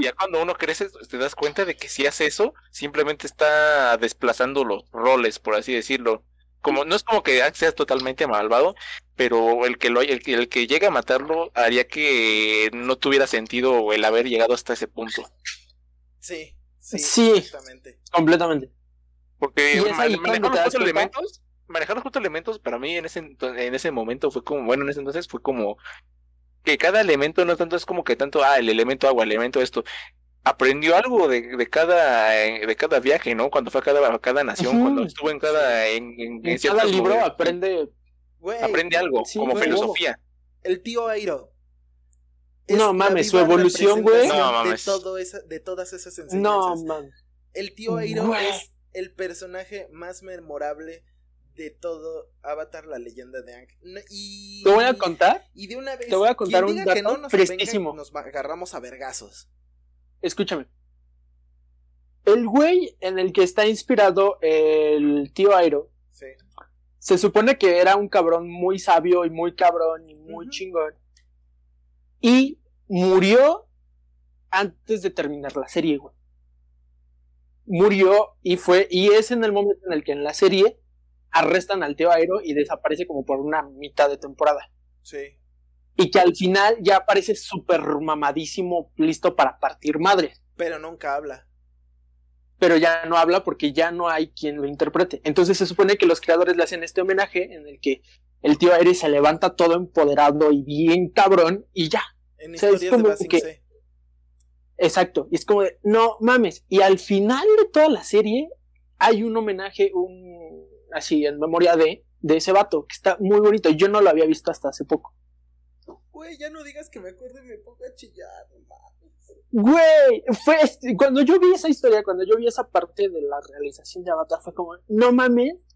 ya cuando uno crece te das cuenta de que si hace eso, simplemente está desplazando los roles, por así decirlo. Como, no es como que sea totalmente malvado, pero el que lo el, que- el que llega a matarlo haría que no tuviera sentido el haber llegado hasta ese punto. Sí, sí, Sí. exactamente. Completamente. Porque manejar cuenta. elementos, manejar los cuatro elementos para mí en ese en ese momento fue como, bueno, en ese entonces fue como que cada elemento no tanto es como que tanto, ah, el elemento agua, el elemento esto. Aprendió algo de, de cada eh, de cada viaje, ¿no? Cuando fue a cada, a cada nación, cuando estuvo en cada en, en- cada libro aprende. Aprende algo, Sí, como filosofía. el tío Airo. No mames, su evolución, güey. No mames. De, todo esa, de todas esas No, enseñanzas. man. el tío Airo es el personaje más memorable de todo Avatar, la leyenda de. No- Y, Te voy a contar. y de una vez, te voy a contar un diga que dato no nos avenga, fresquísimo. nos va- agarramos a vergazos. Escúchame. El güey en el que está inspirado el tío Airo Sí. se supone que era un cabrón muy sabio y muy cabrón y muy chingón. Y murió antes de terminar la serie, güey. Murió y fue, y es en el momento en el que en la serie arrestan al tío Airo y desaparece como por una mitad de temporada. Sí. Y que al final ya aparece súper mamadísimo, listo para partir madres. Pero nunca habla. pero ya no habla porque ya no hay quien lo interprete. Entonces se supone que los creadores le hacen este homenaje en el que el tío Ares se levanta todo empoderado y bien cabrón y ya. En O sea, es historias de como Basing que- C. Exacto. Y es como de, no mames. Y al final de toda la serie hay un homenaje, un así en memoria de, de ese vato, que está muy bonito. Yo no lo había visto hasta hace poco. Güey, ya no digas que me acuerdo y me pongo a chillar, mames. Güey, fue cuando yo vi esa historia, cuando yo vi esa parte de la realización de Avatar, fue como, no mames,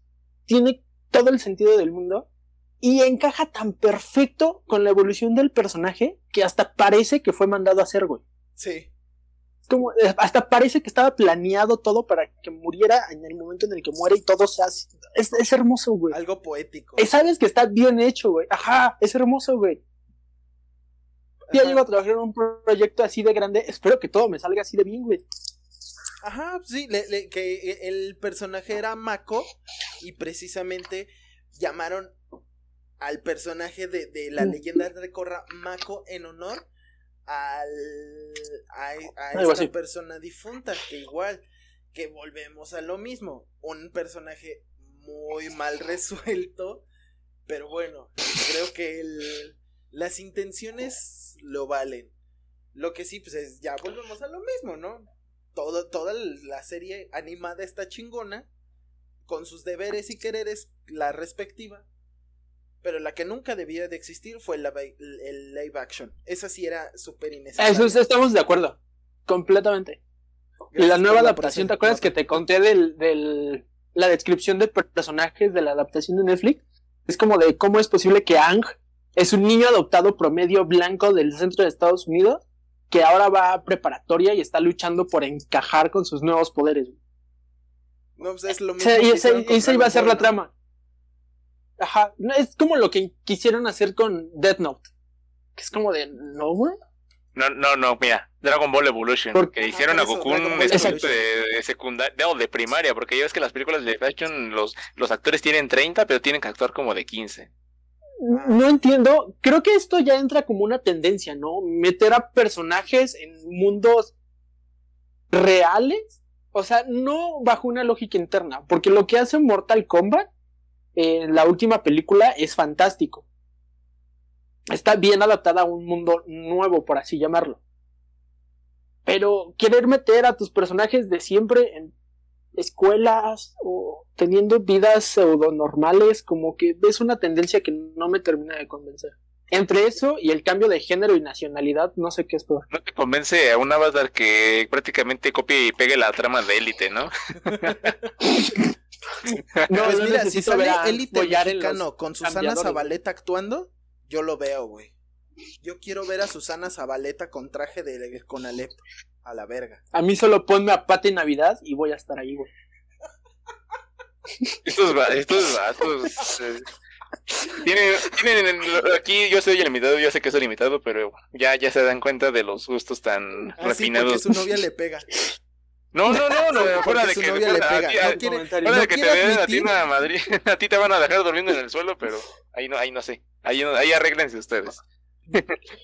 tiene todo el sentido del mundo y encaja tan perfecto con la evolución del personaje que hasta parece que fue mandado a hacer, güey. Sí. Como, eh, hasta parece que estaba planeado todo para que muriera en el momento en el que muere y todo sea así. Es, es hermoso, güey. Algo poético. Eh, Sabes que está bien hecho, güey. Ajá, es hermoso, güey. Ya llego a trabajar en un proyecto así de grande. Espero que todo me salga así de bien, güey. Ajá, sí, le- le- que el personaje era Mako y precisamente llamaron al personaje de, de la Mm. leyenda de Korra Mako en honor al, a, a Algo esta así. persona difunta, que igual, que volvemos a lo mismo, un personaje muy mal (laughs) resuelto, pero bueno, creo que el, las intenciones lo valen. Lo que sí, pues es, ya volvemos a lo mismo, ¿no? Todo, toda la serie animada está chingona, con sus deberes y quereres, la respectiva. Pero la que nunca debía de existir fue la, el live action. Esa sí era súper innecesaria. Eso es- estamos de acuerdo. Completamente. Y la Gracias nueva adaptación, ¿te acuerdas que te conté del, del la descripción de personajes de la adaptación de Netflix? Es como de cómo es posible que Ang es un niño adoptado promedio blanco del centro de Estados Unidos que ahora va a preparatoria y está luchando por encajar con sus nuevos poderes. No, pues es lo mismo. sea, y esa, iba a ser la trama. Ajá, no, es como lo que quisieron hacer con Death Note. Que es como de, no, güey. No, no, no, mira, Dragon Ball Evolution, Porque- que hicieron Ah, a Goku un estudiante de, de secundaria, o de primaria, porque ya ves que las películas de fashion los, los actores tienen 30, pero tienen que actuar como de 15. No entiendo. Creo que esto ya entra como una tendencia, ¿no? Meter a personajes en mundos reales. O sea, no bajo una lógica interna. Porque lo que hace Mortal Kombat en la última película es fantástico. Está bien adaptada a un mundo nuevo, por así llamarlo. Pero querer meter a tus personajes de siempre en escuelas o teniendo vidas pseudo normales, como que es una tendencia que no me termina de convencer. Entre eso y el cambio de género y nacionalidad, no sé qué es peor. ¿No te convence a un avatar que prácticamente copie y pegue la trama de élite, no? (laughs) (laughs) No, pues no mira, si sale los mexicano con Susana. Zabaleta actuando, yo lo veo, güey. Yo quiero ver a Susana Zabaleta con traje de Conalep. A la verga. A mí solo ponme a Pati Navidad y voy a estar ahí, güey. Estos, va- estos vatos. eh, tienen, tienen, aquí yo soy el limitado, yo sé que soy limitado, pero ya, ya se dan cuenta de los gustos tan Ah, sí, porque refinados. su novia le pega. No, no, no, no, fuera de que, novia le fuera- pega. No quiere- fuera no de que te vean a ti admitir- a Madrid, (laughs) a ti te van a dejar durmiendo en el suelo, pero ahí no, ahí no sé, ahí, no- ahí arréglense ustedes.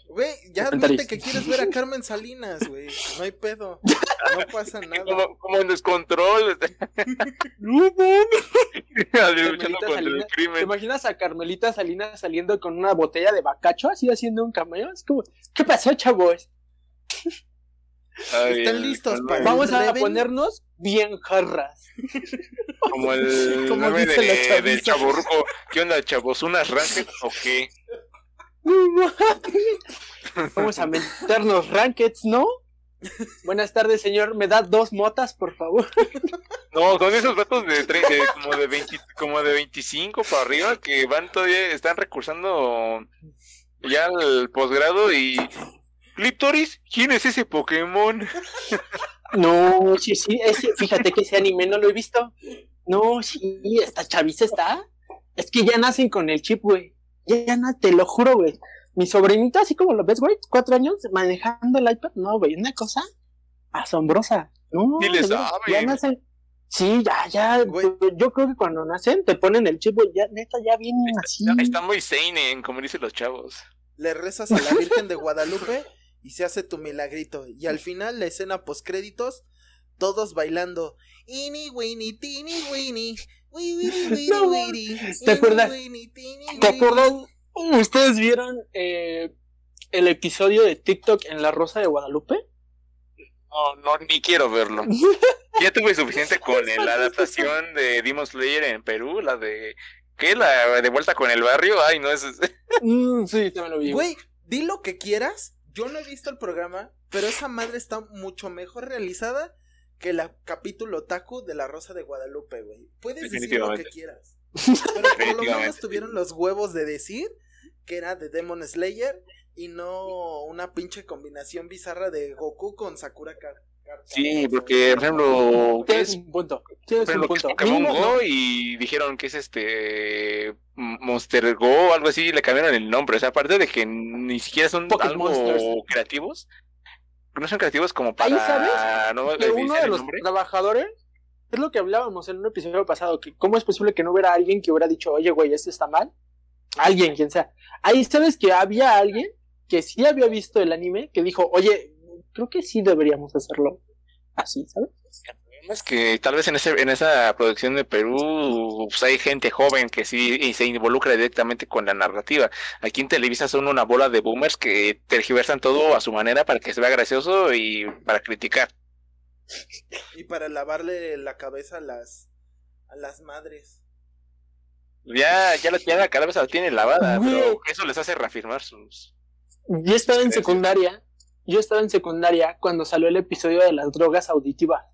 Güey, ya admite que quieres ver a Carmen Salinas, güey. No hay pedo. No pasa (laughs) nada. Como, como en descontrol, (laughs) No, luchando contra el Salinas. ¿Te imaginas a Carmelita Salinas saliendo con una botella de bacacho, así haciendo un cameo? Es como, ¿qué pasó, chavos? Ay, Están listos para el- Vamos a Reven. ponernos bien jarras. Como el (laughs) Como dice la de, chaborruco. ¿Qué onda, chavos? ¿Unas ranked o qué? Vamos a meternos rankeds, ¿no? Buenas tardes, señor. ¿Me da dos motas, por favor? No, son esos vatos de, tre- de como de 20, como de 25 para arriba que van todavía, están recursando ya al posgrado y... Cliptoris, ¿quién es ese Pokémon? (laughs) No, sí, sí. Ese, fíjate que ese anime no lo he visto. No, sí, esta chaviza está. Es que ya nacen con el chip, güey. Ya, ya te lo juro, güey. Mi sobrinita, así como lo ves, güey, cuatro años manejando el iPad. No, güey, una cosa asombrosa. No, Sí saben. ya nacen. Sí, ya, ya. Güey. Yo creo que cuando nacen te ponen el chip, güey. Ya, neta, ya vienen así. Está muy seinen, como dicen los chavos. Le rezas a la Virgen de Guadalupe y se hace tu milagrito. Y al final, la escena postcréditos, todos bailando. Ini, wini, tini, wini. wi, wiri, (laughs) wiri, No, wiri, ¿te acuerdas? ¿Te wini. acuerdas? ¿Ustedes vieron eh, el episodio de TikTok en La Rosa de Guadalupe? No, no, ni quiero verlo. (laughs) Ya tuve suficiente (laughs) con el- la adaptación de Demon Slayer en Perú, la de... ¿Qué? La de vuelta con el barrio. Ay, no, es... Mm, sí, también lo vi. Güey, di lo que quieras. Yo no he visto el programa, pero esa madre está mucho mejor realizada que el capítulo Taku de la Rosa de Guadalupe, güey. Puedes decir lo que quieras. Pero por lo menos tuvieron los huevos de decir que era de Demon Slayer y no una pinche combinación bizarra de Goku con Sakura Car Car- Sí, porque, por ejemplo, ¿qué Tienes es un punto. Tienes Por un ejemplo, que es punto. Pokémon Go y dijeron que es este Monster Go o algo así, le cambiaron el nombre. O sea, aparte de que ni siquiera son Pocket algo Monsters. creativos, no son creativos como Ahí para sabes no que uno de los nombre. trabajadores es lo que hablábamos en un episodio pasado, que cómo es posible que no hubiera alguien que hubiera dicho, oye, güey, esto está mal. Alguien, quien sea. Ahí sabes que había alguien que sí había visto el anime que dijo, oye, creo que sí deberíamos hacerlo así, ¿sabes? Es que tal vez en ese en esa producción de Perú pues hay gente joven que sí y se involucra directamente con la narrativa. Aquí en Televisa son una bola de boomers que tergiversan todo a su manera para que se vea gracioso y para criticar. y para lavarle la cabeza a las a las madres. Ya, ya la, ya la cabeza la tiene lavada, pero eso les hace reafirmar sus... Yo estaba en secundaria, yo estaba en secundaria cuando salió el episodio de las drogas auditivas.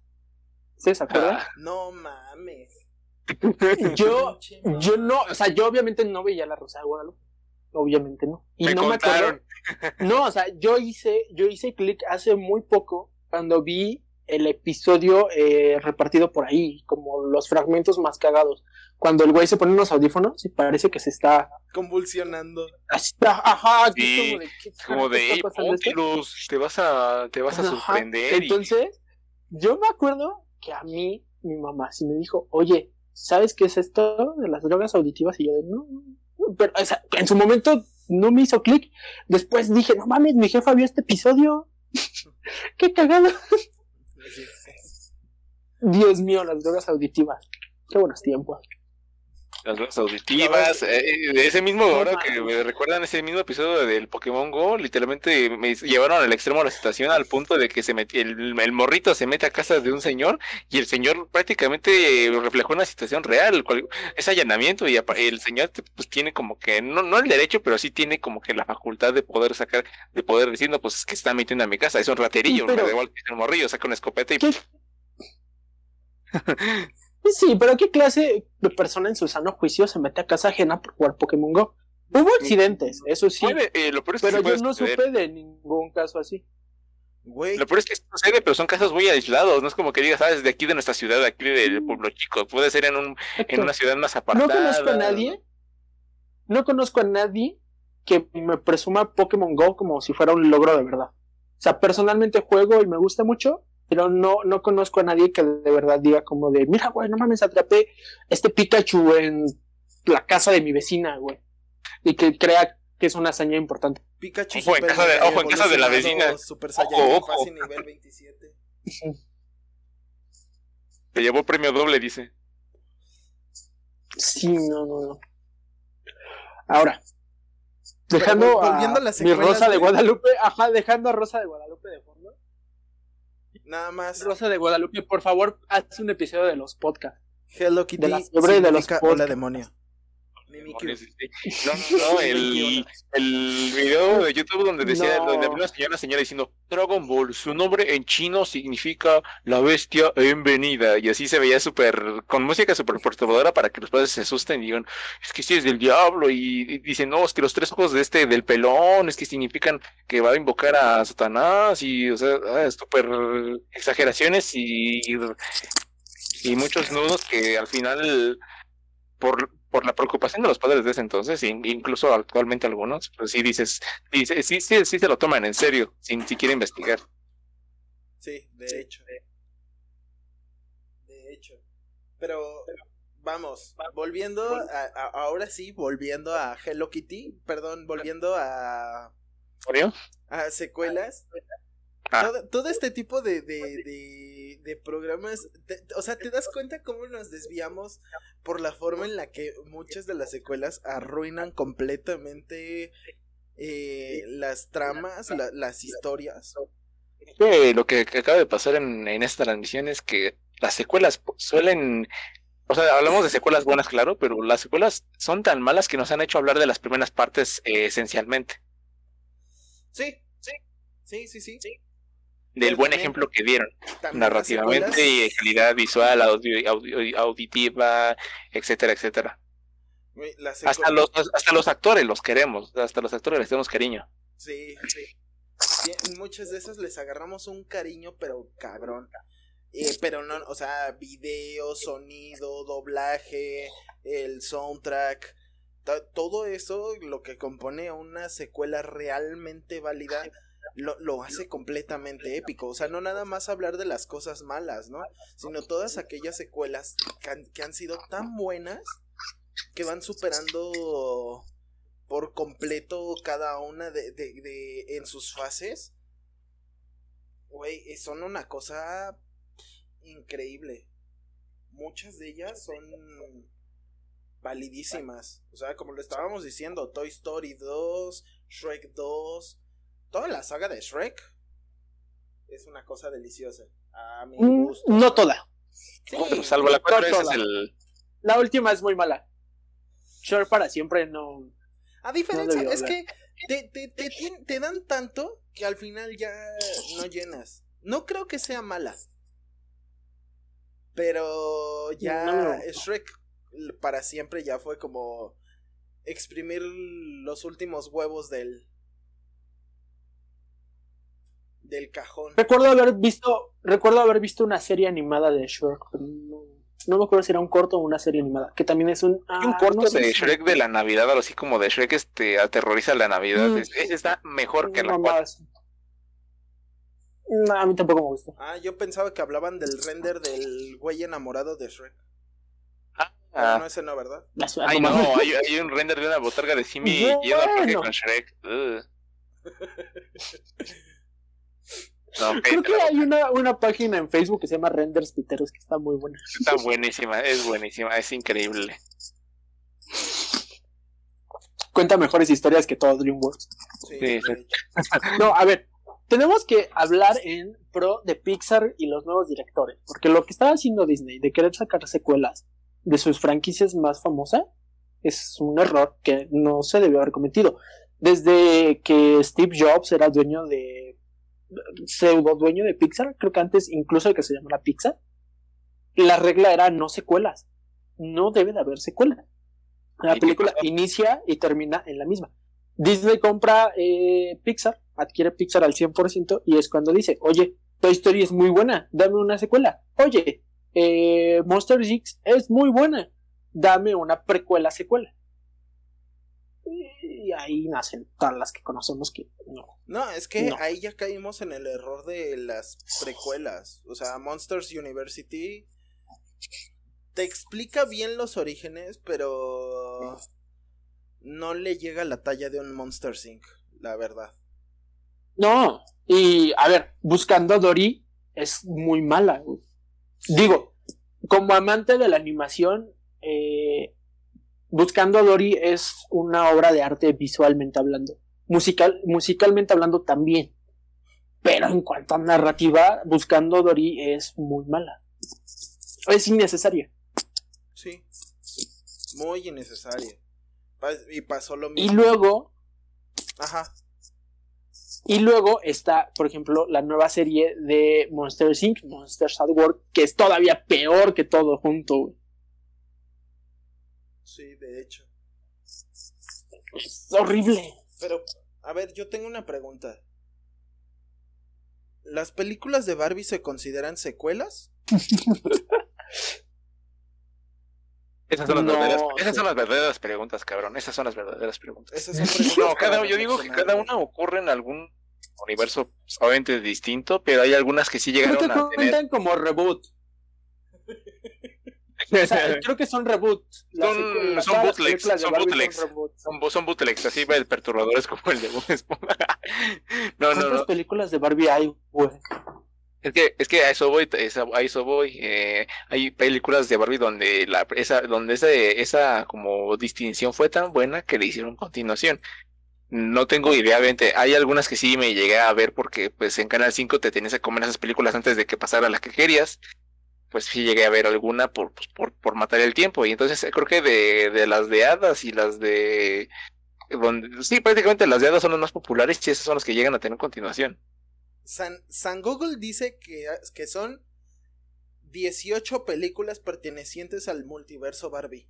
¿Sí se acuerdan? Ah, No mames. (laughs) Yo, yo no, o sea, yo obviamente no veía la Rosa de Guadalupe. Obviamente no. Y me no me acuerdo. contaron. No, o sea, yo hice, yo hice clic hace muy poco cuando vi el episodio eh, repartido por ahí, como los fragmentos más cagados. Cuando el güey se pone unos audífonos y parece que se está convulsionando. Así, ajá, Sí, como de, ¿qué Como de, está te vas a, te vas a Ajá, sorprender. y- Entonces, yo me acuerdo que a mí, mi mamá sí me dijo, oye, ¿sabes qué es esto de las drogas auditivas? Y yo de, no, no". pero o sea, en su momento no me hizo clic. Después dije, no mames, mi jefa vio este episodio. (laughs) qué cagado. Dios mío, las drogas auditivas. Qué buenos tiempos. Las drogas auditivas, eh, de ese mismo, ahora que me recuerdan ese mismo episodio del Pokémon Go, literalmente me llevaron al extremo de la situación al punto de que se metió, el, el morrito se mete a casa de un señor y el señor prácticamente eh, reflejó una situación real, cual- es allanamiento y el señor pues tiene como que, no, no el derecho, pero sí tiene como que la facultad de poder sacar, de poder decir, no, pues es que está metiendo a mi casa, es un raterillo, Sí, pero- me da igual que sea un morrillo, saca una escopeta y (laughs) ¿Qué? Sí, pero ¿qué clase de persona en su sano juicio se mete a casa ajena por jugar Pokémon Go? Hubo accidentes, eso sí, puede, eh, lo peor es que pero yo no suceder. supe de ningún caso así. Güey, Lo peor es que esto sucede, pero son casos muy aislados, no es como que digas, sabes, de aquí de nuestra ciudad, de aquí del pueblo chico, puede ser en un en una ciudad más No apartada. conozco a nadie, no conozco a nadie que me presuma Pokémon Go como si fuera un logro de verdad. O sea, personalmente juego y me gusta mucho, pero no, no conozco a nadie que de verdad diga como de, mira, güey, no mames, atrapé este Pikachu en la casa de mi vecina, güey. Y que crea que es una hazaña importante. Pikachu Ojo, en casa de- ojo, en casa de la vecina. Super Ojo, Saiyan ojo. fácil nivel 27. Se (laughs) llevó premio doble, dice. Sí, no, no, no. Ahora, dejando volviendo a mi Rosa de de- Guadalupe, ajá, dejando a Rosa de Guadalupe de. Nada más. Rosa de Guadalupe, por favor, haz un episodio de los podcasts. Hello Kitty de la fiebre de los significa hola demonio. Mimikyu. No, no, no, (laughs) el, el video de YouTube donde decía, No. donde había una señora, señora diciendo Dragon Ball, su nombre en chino significa la bestia en venida. Y así se veía súper, con música súper perturbadora para que los padres se asusten y digan, es que sí es del diablo. Y, y dicen, no, es que los tres ojos de este, del pelón, es que significan que va a invocar a Satanás. Y, o sea, ah, súper exageraciones y, y muchos nudos que al final, por, por la preocupación de los padres de ese entonces, in- incluso actualmente algunos, pues sí dices, dice, sí, sí, sí se lo toman en serio, sin siquiera investigar. Sí, de hecho. De hecho. Pero vamos, volviendo a, a- ahora sí, volviendo a Hello Kitty, perdón, volviendo a, ¿Orión? a secuelas. Ah. Todo, todo este tipo de, de, de, de programas, te- o sea, te das cuenta cómo nos desviamos por la forma en la que muchas de las secuelas arruinan completamente eh, las tramas, la- las historias. Que lo que, que acaba de pasar en, en esta transmisión es que las secuelas suelen, o sea, hablamos de secuelas buenas, claro, pero las secuelas son tan malas que nos han hecho hablar de las primeras partes eh, esencialmente, Sí, sí, sí, sí, sí. Del Pero buen ejemplo que dieron, narrativamente, y secuelas- calidad visual, audi- audi- auditiva, etcétera, etcétera. Hasta los, hasta los actores los queremos, hasta los actores les tenemos cariño. Sí, sí. Muchas de esas les agarramos un cariño, pero cabrón. Eh, pero no, o sea, video, sonido, doblaje, el soundtrack, to- todo eso, lo que compone una secuela realmente válida, lo, lo hace completamente épico. O sea, no nada más hablar de las cosas malas, ¿no? Sino todas aquellas secuelas que han, que han sido tan buenas que van superando por completo cada una de, de, de- en sus fases. Güey, eh, son una cosa increíble. Muchas de ellas son validísimas. O sea, como lo estábamos diciendo, Toy Story 2, Shrek 2, toda la saga de Shrek es una cosa deliciosa. A mi Mm, gusto. No toda. Sí, Salvo la 4, ese es toda. el... La última es muy mala. Sure para siempre no. A diferencia, es que te, te, te, dan tanto que al final ya no llenas. No creo que sea mala. Pero ya No. Shrek para siempre ya fue como exprimir los últimos huevos del del cajón. Recuerdo haber visto, recuerdo haber visto una serie animada de Shrek, pero no, no me acuerdo si era un corto o una serie animada, que también es un... Un ah, corto no sé de si- Shrek de la Navidad, algo así como de Shrek este aterroriza la Navidad. Mm. Es- está mejor que la no, a mí tampoco me gusta. Ah, yo pensaba que hablaban del render del güey enamorado de Shrek. Ah, Pero no, ese no, ¿verdad? Ay, no (laughs) hay, hay un render de una botarga de Simi Bueno. yendo al parque con Shrek. (laughs) No, Creo que hay una, una página en Facebook que se llama Renders Piteros que está muy buena. está buenísima, es buenísima, es increíble. Cuenta mejores historias que todo DreamWorks. Sí, Sí, de sí. hecho. No, a ver, tenemos que hablar en pro de Pixar y los nuevos directores, porque lo que estaba haciendo Disney de querer sacar secuelas de sus franquicias más famosas es un error que no se debió haber cometido. Desde que Steve Jobs era dueño de pseudo dueño de Pixar, creo que antes incluso de que se llamara Pixar, la regla era no secuelas. No debe de haber secuelas. La ¿Y qué película inicia y termina en la misma. Disney compra eh, Pixar, adquiere Pixar al 100% y es cuando dice, oye, Toy Story es muy buena, dame una secuela. Oye, eh, Monster X es muy buena, dame una precuela secuela. Ahí nacen todas las que conocemos que no. No, es que No. ahí ya caímos en el error de las precuelas. O sea, Monsters University te explica bien los orígenes, pero no le llega la talla de un Monster Inc., la verdad. No, y a ver, Buscando a Dory es muy mala. Digo, como amante de la animación, eh, Buscando a Dory es una obra de arte visualmente hablando. Musical, musicalmente hablando también. Pero en cuanto a narrativa, Buscando a Dory es muy mala. Es innecesaria. Sí. Muy innecesaria. Y pasó lo Y mismo. luego, Ajá. y luego está, por ejemplo, la nueva serie de Monster Inc., Monsters at Work, que es todavía peor que todo junto. Sí, de hecho. Es horrible. Pero, a ver, yo tengo una pregunta. ¿Las películas de Barbie se consideran secuelas? (laughs) Esas son las, No, verdaderas, esas sí. son las verdaderas preguntas, cabrón. Esas son las verdaderas preguntas. Esas son preguntas No, cada, yo digo que cada una ocurre en algún universo pues, obviamente distinto, pero hay algunas que sí llegaron que a tener. cuentan como reboot. O sea, creo que son reboot. Las Son- las bootlegs, son bootlegs. son, son bootlegs así de perturbadores como el de Bob. (laughs) No, no, ¿Cuántas no. películas de Barbie hay, güey? Es que, es que a eso voy, esa- a eso voy. eh, hay películas de Barbie donde la, esa, donde ese, esa como distinción fue tan buena que le hicieron continuación. No tengo idea, obviamente. Hay algunas que sí me llegué a ver porque pues en Canal 5 te tenías que comer esas películas antes de que pasara la que querías. Pues sí llegué a ver alguna por, pues, por, por matar el tiempo. Y entonces eh, creo que de, de las de hadas y las de... Donde, sí, prácticamente las de hadas son las más populares y esas son las que llegan a tener continuación. San, San Google dice que, que son 18 películas pertenecientes al multiverso Barbie.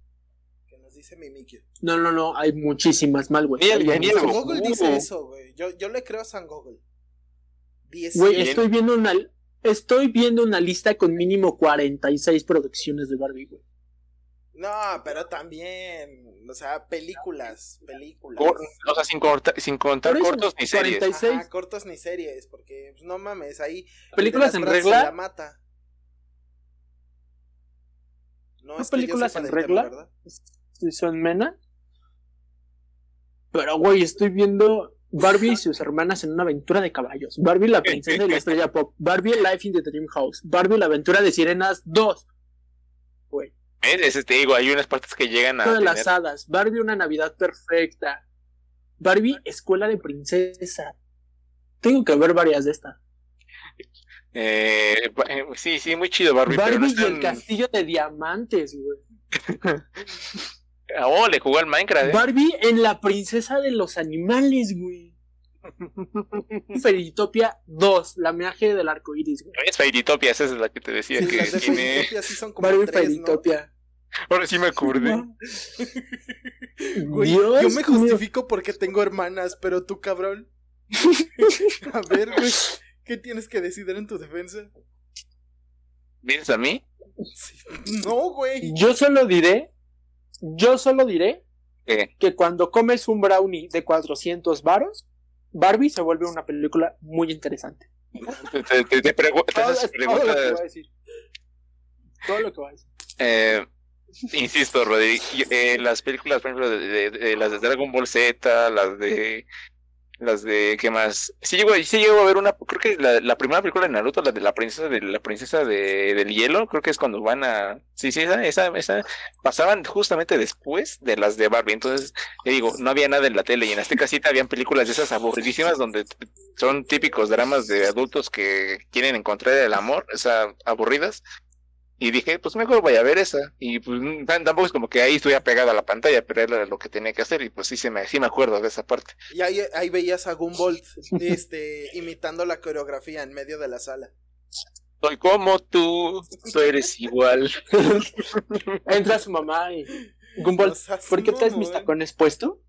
Que nos dice Mimikyu. No, no, no, hay muchísimas mal, güey. San. Google dice eso, güey. Yo, yo le creo a San Google. 18. Güey, estoy viendo una estoy viendo una lista con mínimo 46 producciones de Barbie, güey. No, pero también, o sea, películas, películas. Cor- o sea, sin, corta- sin contar eso, cortos ni series. 46. Ajá, cortos ni series, porque pues, no mames, ahí Películas el en se la regla. mata. No, ¿No es películas en tema, regla? ¿verdad? Sí, son mena. Pero, güey, estoy viendo Barbie y sus hermanas en una aventura de caballos. Barbie, la princesa y la estrella pop. Barbie, Life in the Dream House. Barbie, la aventura de sirenas 2. Güey, ¿Ves? Ese te digo, hay unas partes que llegan a todas tener... las hadas. Barbie, una Navidad perfecta. Barbie, escuela de princesa. Tengo que ver varias de estas. eh, eh, sí, sí, muy chido Barbie, pero no Barbie y el están... castillo de diamantes, güey. (laughs) Oh, le jugó al Minecraft, ¿eh? Barbie en la princesa de los animales, güey. (laughs) Fairytopia 2, la magia del arco iris, güey. Es Fairytopia, esa es la que te decía Sí, que las de tiene... Sí son como Barbie tres, ¿no? Fairytopia. Ahora sí me acordé. (laughs) Güey, Dios yo me mío. justifico porque tengo hermanas, pero tú, cabrón. (laughs) A ver, güey. ¿Qué tienes que decidir en tu defensa? ¿Vienes a mí? No, güey. Yo solo diré, yo solo diré ¿Qué? que cuando comes un brownie de 400 varos, Barbie se vuelve una película muy interesante. Te, te, te, te pregu- te Todo, haces es- todo lo que voy a decir. Todo lo que voy a decir. Eh, insisto, Rodrigo, yo- eh, las películas, por ejemplo, de, de- de- las de Dragon Ball Z, las de las de ¿qué más? Sí llego, sí llego a ver una, creo que la, la primera película de Naruto, la de la princesa de la princesa de, del hielo, creo que es cuando van a, sí, sí, esa, esa, esa, pasaban justamente después de las de Barbie, entonces, te digo, no había nada en la tele y en Azteca Cita habían películas de esas aburridísimas donde son típicos dramas de adultos que quieren encontrar el amor, o sea, aburridas. Y dije, pues mejor voy a ver esa. Y pues tampoco es como que ahí estuviera pegada a la pantalla, pero era lo que tenía que hacer. Y pues sí, se me, sí me acuerdo de esa parte. Y ahí, ahí veías a Gumball este, imitando la coreografía en medio de la sala. Soy como tú, tú eres igual. (laughs) Entra su mamá y. Gumball, ¿por qué traes mis tacones puesto?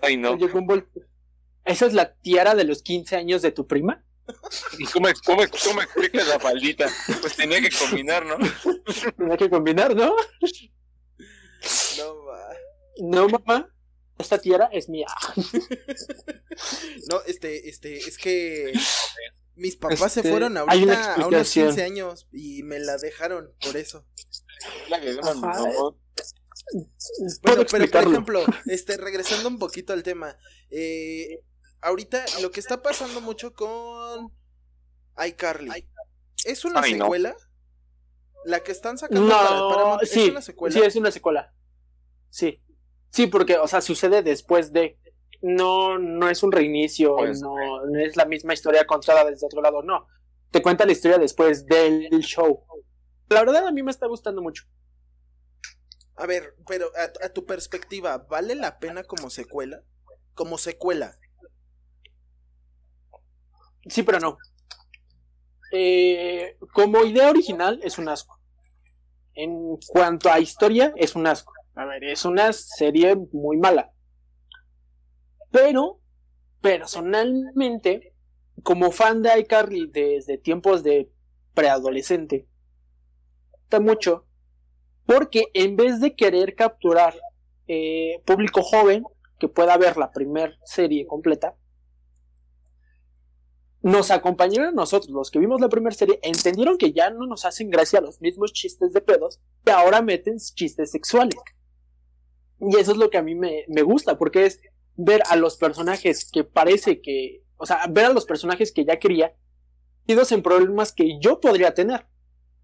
Ay, no. Oye, Gumball, ¿esa es la tiara de los 15 años de tu prima? ¿Y cómo, cómo, cómo explicas la faldita? Pues tenía que combinar, ¿no? Hay que combinar, ¿no? No, va. No, mamá. Esta tiara es mía. No, este, este, es que mis papás se Este, fueron hay una ahorita a unos explicación. 15 años y me la dejaron por eso. La que no, Bueno, pero por explicarlo. ejemplo, este, regresando un poquito al tema, eh, ahorita lo que está pasando mucho con iCarly, ¿es una Ay, no. secuela? La que están sacando para No, Paramount, sí, ¿es una secuela? sí, es una secuela. Sí. Sí, porque, o sea, sucede después de. No, no es un reinicio, Pues, no, no es la misma historia contada desde otro lado, no. Te cuenta la historia después del show. La verdad, a mí me está gustando mucho. A ver, pero a, a tu perspectiva, ¿vale la pena como secuela? Como secuela. Sí, pero no. Eh, como idea original, es un asco. En cuanto a historia, es un asco. A ver, es una serie muy mala. Pero, personalmente, como fan de iCarly desde tiempos de preadolescente, gusta mucho porque en vez de querer capturar eh, público joven que pueda ver la primera serie completa, nos acompañaron a nosotros, los que vimos la primera serie, entendieron que ya no nos hacen gracia los mismos chistes de pedos y ahora meten chistes sexuales. Y eso es lo que a mí me, me gusta, porque es ver a los personajes que parece que, o sea, ver a los personajes que ya quería, metidos en problemas que yo podría tener.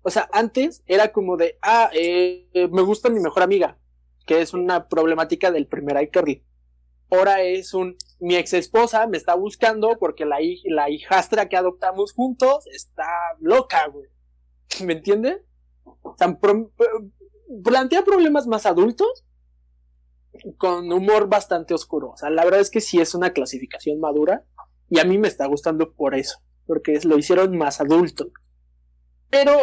O sea, antes era como de, ah, eh, eh, me gusta mi mejor amiga, que es una problemática del primer iCarly. Ahora es un, mi ex esposa me está buscando porque la, hij- la hijastra que adoptamos juntos está loca, güey. ¿Me entiendes? O sea, plantea problemas más adultos con humor bastante oscuro. O sea, la verdad es que sí es una clasificación madura y a mí me está gustando por eso, porque lo hicieron más adulto. Pero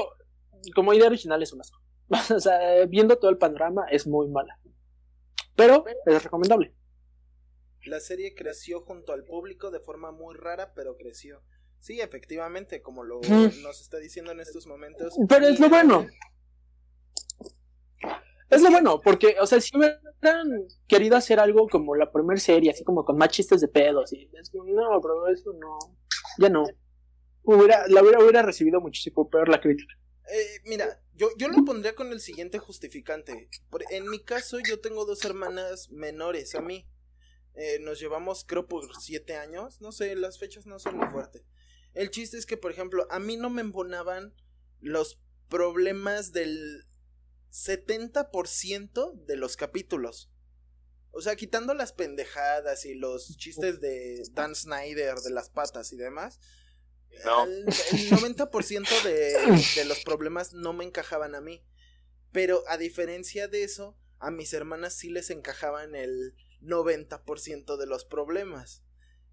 como idea original es un asco. (laughs) o sea, viendo todo el panorama es muy mala. Pero es recomendable. La serie creció junto al público de forma muy rara, pero creció. Sí, efectivamente, como lo nos está diciendo en estos momentos. Pero es lo bueno. Es lo bueno, porque, o sea, si hubieran querido hacer algo como la primera serie, así como con más chistes de pedos, y es como, no, bro, eso no, ya no. Hubiera, la hubiera, hubiera recibido muchísimo peor la crítica. Eh, mira, yo, yo lo pondría con el siguiente justificante. En mi caso, yo tengo dos hermanas menores a mí. Eh, nos llevamos, creo, por siete años. No sé, las fechas no son muy fuertes. El chiste es que, por ejemplo, a mí no me embonaban los problemas del 70% de los capítulos. O sea, quitando las pendejadas y los chistes de Dan Snyder, de las patas y demás. No. El, el 90% de, de los problemas no me encajaban a mí. Pero a diferencia de eso, a mis hermanas sí les encajaban el 90% de los problemas.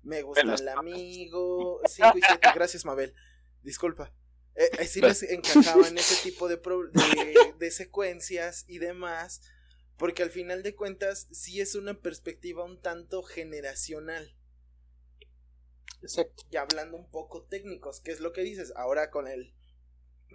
Me gusta el amigo. 5 y 7. Gracias, Mabel. Disculpa. Eh, eh, sí les encajaban ese tipo de, pro- de, de secuencias y demás. Porque al final de cuentas, sí es una perspectiva un tanto generacional. Exacto. Y hablando un poco técnicos, ¿qué es lo que dices? Ahora con el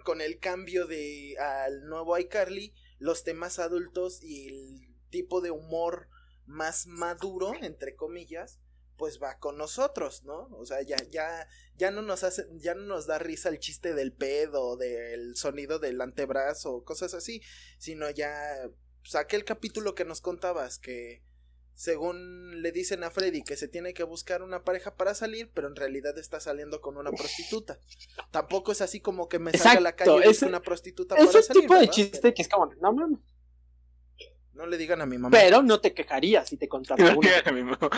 con el cambio de al nuevo iCarly, los temas adultos y el tipo de humor más maduro, entre comillas, pues va con nosotros, ¿no? O sea, ya, ya, ya no nos hace, ya no nos da risa el chiste del pedo, del sonido del antebrazo, cosas así, sino ya, pues aquel capítulo que nos contabas, que según le dicen a Freddy que se tiene que buscar una pareja para salir, pero en realidad está saliendo con una prostituta. Tampoco es así como que me salga a la calle y una prostituta para salir. tipo de chiste que es como, no mames. No le digan a mi mamá. Pero no te quejarías si te (laughs) contrató no a mi mamá. (laughs)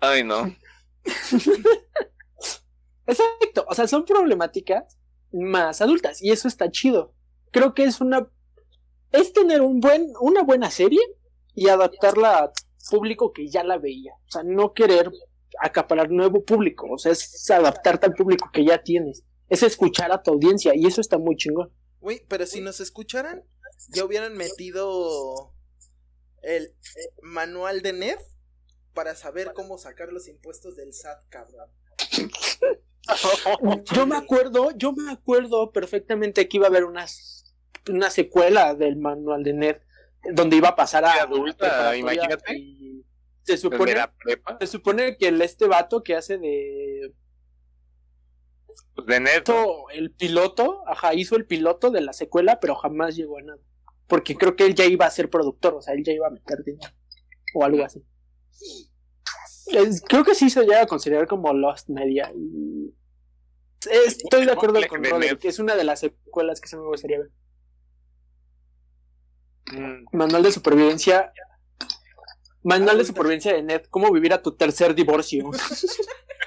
Ay, no. (laughs) Exacto, o sea, son problemáticas más adultas y eso está chido. Creo que es una es tener un buen una buena serie y adaptarla a público que ya la veía, o sea, no querer acaparar nuevo público, o sea, es adaptarte al público que ya tienes, es escuchar a tu audiencia y eso está muy chingón. Uy, pero si nos escucharan, ya hubieran metido el manual de Ned para saber cómo sacar los impuestos del SAT, cabrón. (laughs) yo me acuerdo, yo me acuerdo perfectamente que iba a haber una, una secuela del manual de Ned donde iba a pasar a adulta, imagínate. se supone, se supone que el este vato que hace de pues, de neto. El piloto, ajá, hizo el piloto de la secuela, pero jamás llegó a nada. Porque creo que él ya iba a ser productor, o sea, él ya iba a meter dinero. O algo así. creo que sí se llega a considerar como Lost Media. estoy de acuerdo con Roderick, que es una de las secuelas que se me gustaría ver. Mm. Manual de supervivencia. Manual de supervivencia de Ned. ¿Cómo vivir a tu tercer divorcio? (laughs)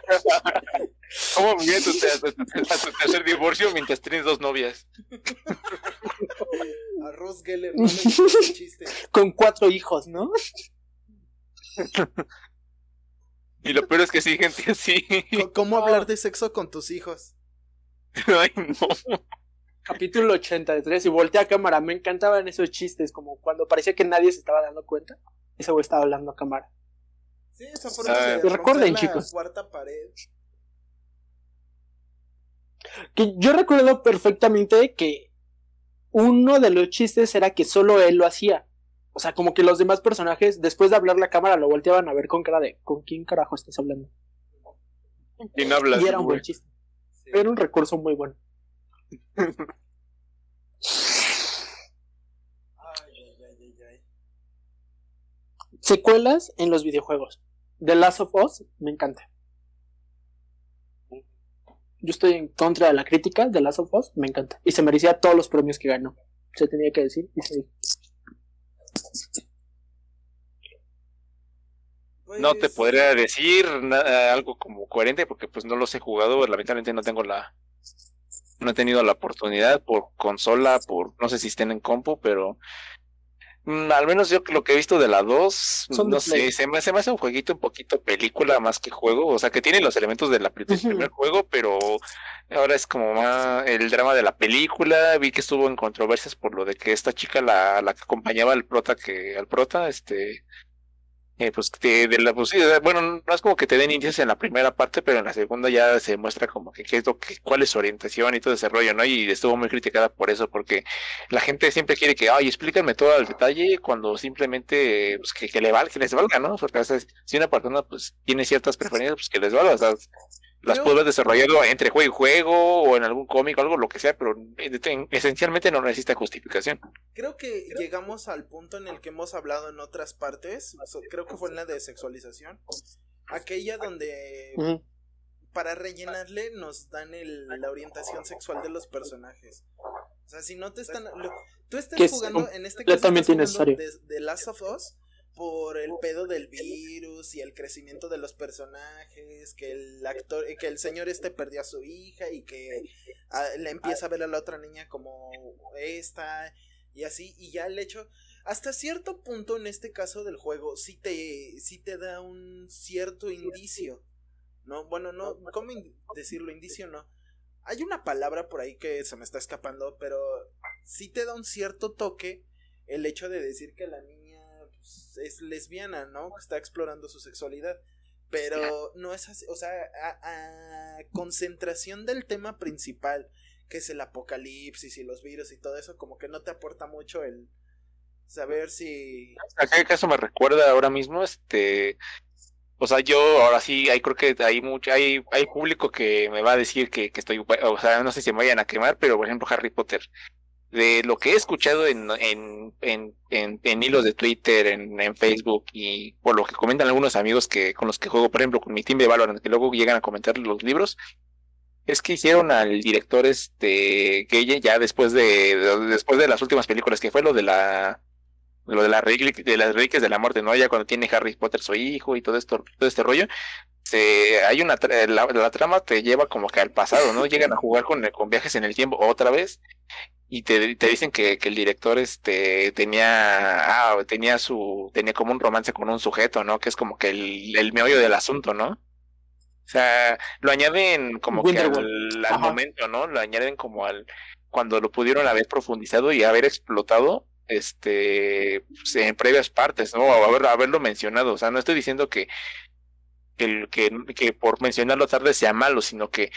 (laughs) ¿Cómo viene tu, tercer divorcio mientras tienes dos novias? (laughs) Arroz Geller, Con cuatro hijos, ¿no? Y lo peor es que sí, gente así. ¿Cómo hablar de sexo con tus hijos? (laughs) Ay, no. Capítulo 83 y voltea a cámara. Me encantaban esos chistes, como cuando parecía que nadie se estaba dando cuenta. Ese güey estaba hablando a cámara. Sí, esa forma de recuerden, chicos. Cuarta pared. Que yo recuerdo perfectamente que uno de los chistes era que solo él lo hacía. O sea, como que los demás personajes, después de hablar la cámara, lo volteaban a ver con cara de ¿con quién carajo estás hablando? ¿Quién hablas? Y era un buen chiste. Era un recurso muy bueno. (laughs) Secuelas en los videojuegos. The Last of Us me encanta. Yo estoy en contra de la crítica de Last of Us, me encanta. Y se merecía todos los premios que ganó. Se tenía que decir y se No te pues podría decir algo como coherente porque pues no los he jugado, lamentablemente no tengo la no he tenido la oportunidad por consola, por no sé si estén en compu, pero al menos yo lo que he visto de la 2, no sé, se me, se me, hace un jueguito un poquito película más que juego, o sea que tiene los elementos de la, del primer juego, pero ahora es como más el drama de la película, vi que estuvo en controversias por lo de que esta chica la, la que acompañaba al prota que al prota, este eh, pues de, la pues, bueno no es como que te den indicios en la primera parte pero en la segunda ya se muestra como que qué es lo que cuál es su orientación y todo ese rollo no y estuvo muy criticada por eso porque la gente siempre quiere que ay explícame todo el detalle cuando simplemente pues que, le valga que les valga no porque a veces si una persona pues tiene ciertas preferencias pues que les valga o sea las puedes desarrollar entre juego y juego o en algún cómic o algo, lo que sea, pero esencialmente no necesita justificación. Creo que llegamos al punto en el que hemos hablado en otras partes, creo que fue en la de sexualización, aquella donde para rellenarle nos dan el, la orientación sexual de los personajes. O sea, si no te están... tú estás jugando, en este caso, de, de Last of Us por el pedo del virus y el crecimiento de los personajes, que el actor, que el señor este perdió a su hija y que le empieza a ver a la otra niña como esta y así, y ya el hecho, hasta cierto punto en este caso del juego, sí te, sí te da un cierto indicio, ¿no? Bueno, no, ¿cómo decirlo? Indicio no. Hay una palabra por ahí que se me está escapando, pero sí te da un cierto toque el hecho de decir que la niña es lesbiana, ¿no? Está explorando su sexualidad. Pero no es así, o sea, a, concentración del tema principal, que es el apocalipsis y los virus y todo eso, como que no te aporta mucho el saber si... ¿A qué caso me recuerda ahora mismo? Este... O sea, yo ahora sí, hay, creo que hay mucho, hay, hay público que me va a decir que, que estoy, o sea, no sé si me vayan a quemar, pero por ejemplo Harry Potter de lo que he escuchado en, en, en, en, hilos de Twitter, en, en, Facebook y por lo que comentan algunos amigos que con los que juego, por ejemplo, con mi team de Valorant, que luego llegan a comentar los libros, es que hicieron al director este Geye ya después de, después de las últimas películas, que fue lo de la lo de, la de las reliquias de la muerte, ¿no? Cuando tiene Harry Potter su hijo y todo esto, todo este rollo, se, hay una la, la, trama te lleva como que al pasado, ¿no? Llegan a jugar con, con viajes en el tiempo otra vez y te, te dicen que, que, el director este tenía ah, tenía su tenía como un romance con un sujeto no que es como que el, el meollo del asunto no o sea lo añaden como que al, momento no lo añaden como al cuando lo pudieron haber profundizado y haber explotado este pues, en previas partes no o haber, haberlo mencionado. O sea no estoy diciendo que que, que, que por mencionarlo tarde sea malo sino que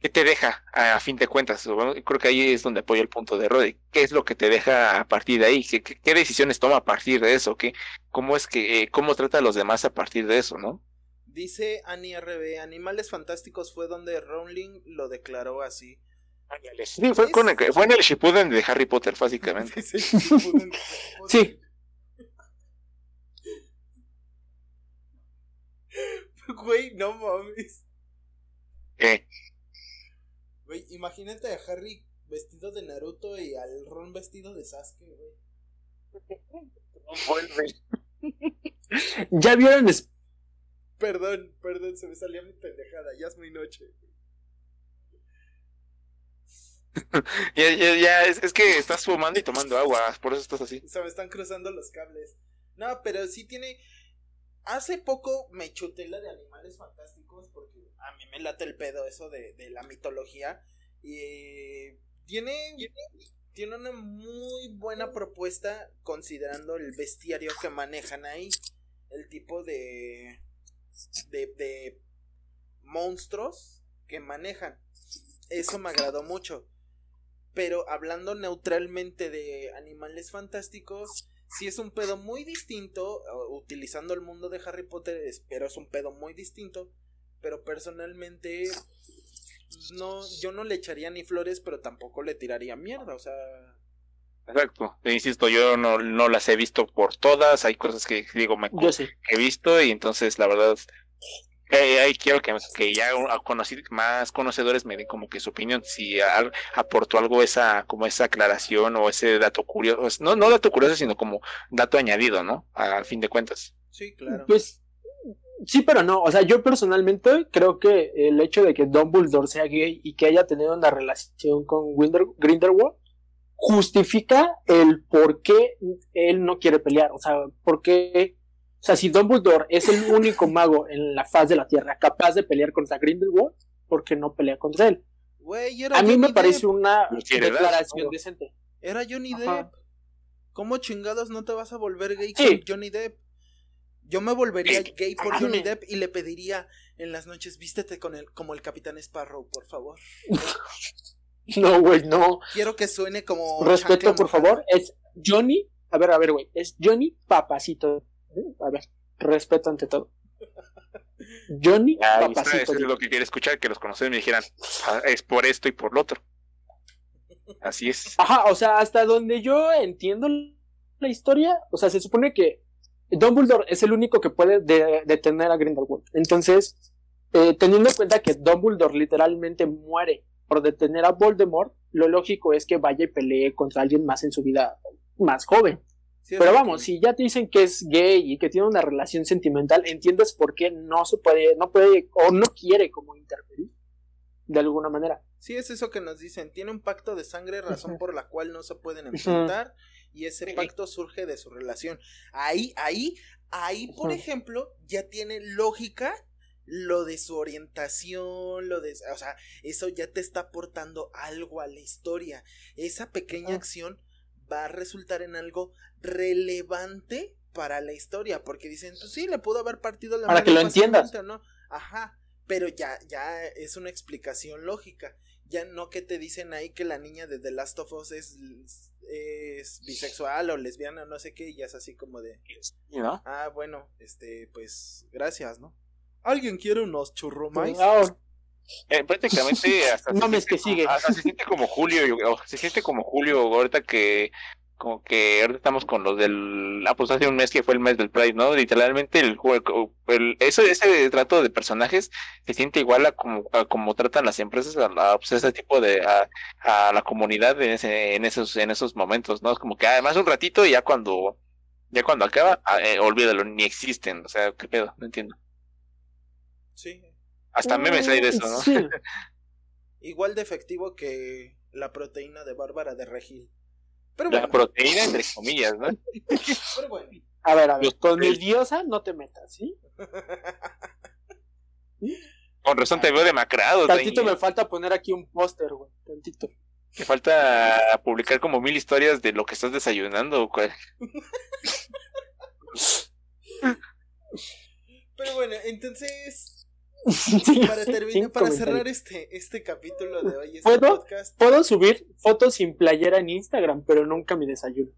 ¿Qué te deja a, fin de cuentas? creo que ahí es donde apoya el punto de Roddy. ¿Qué es lo que te deja a partir de ahí? ¿Qué, qué, decisiones toma a partir de eso? ¿Qué, ¿Cómo es que, eh, cómo trata a los demás a partir de eso, no? Dice Annie RB, Animales Fantásticos fue donde Rowling lo declaró así. Sí, fue, con el, fue en el Shippuden de Harry Potter, básicamente. (laughs) sí. sí. (laughs) (laughs) Güey, no mames. ¿Qué? Güey, imagínate a Harry vestido de Naruto y al Ron vestido de Sasuke, güey. (laughs) ¿Ya vieron? Perdón, perdón, se me salió mi pendejada, ya es muy noche. (laughs) ya, ya, ya, es, es, que estás fumando y tomando agua, por eso estás así. Se me están cruzando los cables. No, pero sí tiene. Hace poco me chuté la de animales fantásticos porque a mí me late el pedo eso de, de la mitología. Y tiene, tiene una muy buena propuesta considerando el bestiario que manejan ahí. El tipo de, de, de monstruos que manejan. Eso me agradó mucho. Pero hablando neutralmente de animales fantásticos, sí es un pedo muy distinto, utilizando el mundo de Harry Potter, pero es un pedo muy distinto pero personalmente no yo no le echaría ni flores, pero tampoco le tiraría mierda, o sea, Exacto, te insisto, yo no, no las he visto por todas, hay cosas que digo me he visto y entonces la verdad eh, ahí quiero que, que ya conocí, más conocedores me den como que su opinión, si aportó algo esa, como esa aclaración o ese dato curioso, no, no dato curioso, sino como dato añadido, ¿no? Al fin de cuentas. Sí, claro. Pues sí, pero no. O sea, yo personalmente creo que el hecho de que Dumbledore sea gay y que haya tenido una relación con Grindelwald justifica el por qué él no quiere pelear. O sea, por qué. O sea, si Dumbledore es el único mago en la faz de la Tierra capaz de pelear contra Grindelwald, ¿por qué no pelea contra él? A mí me parece una declaración decente. Era Johnny Depp. ¿Cómo chingados no te vas a volver gay con Johnny Depp? Yo me volvería gay por Johnny Depp y le pediría en las noches, vístete con el, como el Capitán Sparrow, por favor. (laughs) no, güey, no. Quiero que suene como. Respeto, por favor. Es Johnny. A ver, a ver, güey. Es Johnny Papacito. A ver, respeto ante todo. Johnny Papacito. Eso es lo que quiere escuchar, que los conocen y me dijeran, ah, es por esto y por lo otro. Así es. Ajá, o sea, hasta donde yo entiendo la historia, o sea, se supone que Dumbledore es el único que puede detener a Grindelwald. Entonces, eh, teniendo en cuenta que Dumbledore literalmente muere por detener a Voldemort, lo lógico es que vaya y pelee contra alguien más en su vida más joven. Pero vamos, si ya te dicen que es gay y que tiene una relación sentimental, entiendes por qué no se puede, no puede o no quiere como interferir de alguna manera. Sí, es eso que nos dicen. Tiene un pacto de sangre, razón por la cual no se pueden enfrentar y ese pacto surge de su relación. Ahí, ahí, ahí, por ejemplo, ya tiene lógica lo de su orientación, lo de, o sea, eso ya te está aportando algo a la historia. Esa pequeña acción va a resultar en algo relevante para la historia, porque dicen, pues sí, le pudo haber partido la Para que lo entiendas. ¿no? Ajá, pero ya, ya es una explicación lógica. Ya no que te dicen ahí que la niña de The Last of Us es, es bisexual o lesbiana, no sé qué, y ya es así como de. ¿No? Ah, bueno, este, pues, gracias, ¿no? ¿Alguien quiere unos churrumais? Ah, Eh, prácticamente (laughs) hasta se Mames, siente que sigue. como- hasta se siente como Julio, se siente como Julio ahorita que como que ahorita estamos con los del ah pues hace un mes que fue el mes del Pride, ¿no? Literalmente el juego el, eso ese trato de personajes se siente igual a como a como tratan las empresas a, la- pues, ese tipo de a, a la comunidad en ese en esos en esos momentos, ¿no? Es como que además un ratito y ya cuando ya cuando acaba, ah, eh, olvídalo, ni existen, o sea, qué pedo, no entiendo. Sí. Hasta memes hay de eso, ¿no? Sí. (laughs) Igual de efectivo que la proteína de Bárbara de Regil. Pero La proteína entre comillas, ¿no? (laughs) pero bueno. A ver, a ver, Los- con mi diosa no te metas, ¿sí? (laughs) Con razón te veo demacrado. Tantito me falta poner aquí un póster, güey. Tantito. Te falta publicar como mil historias de lo que estás desayunando. güey. (laughs) Pero bueno, entonces, Sí, para terminar, para cerrar este, este capítulo de hoy, este ¿Puedo? podcast, Puedo subir fotos sin playera en Instagram, pero nunca mi desayuno.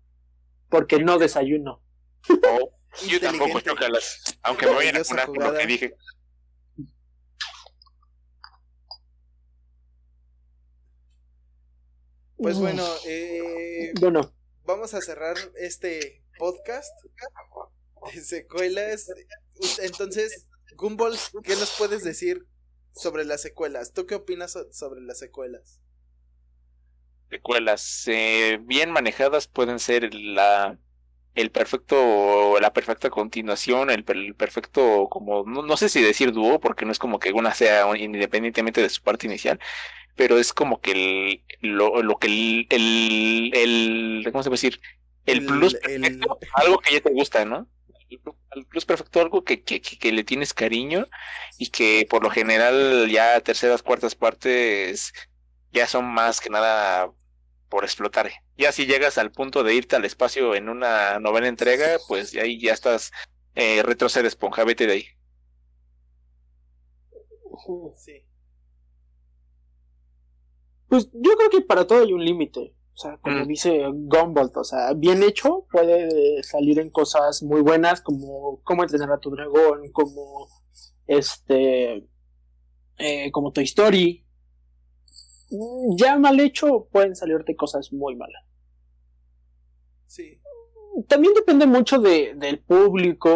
Porque no desayuno. Oh, yo tampoco, chócalas. Aunque me vayan a funar por lo que dije. Pues bueno, eh, Bueno, vamos a cerrar este podcast de secuelas. Entonces, Gumball, (laughs) ¿qué nos puedes decir sobre las secuelas? ¿Tú qué opinas so- sobre las secuelas? Secuelas eh, bien manejadas pueden ser la el perfecto la perfecta continuación el, per- el perfecto como no, no sé si decir dúo porque no es como que una sea independientemente de su parte inicial pero es como que el lo, lo que el, el, el cómo se puede decir el, plus perfecto algo que ya te gusta no el plus perfecto algo que, que, que, le tienes cariño y que por lo general ya terceras cuartas partes ya son más que nada por explotar. Ya si llegas al punto de irte al espacio en una novena entrega, pues ahí ya estás eh, retrocedes, esponja, vete de ahí. Pues yo creo que para todo hay un límite. O sea, como Mm. dice Gumball, o sea, bien hecho puede salir en cosas muy buenas como cómo entrenar a tu dragón, como este, eh, como Toy Story. Mm, Ya mal hecho pueden salirte cosas muy malas. Sí. también depende mucho de, del público.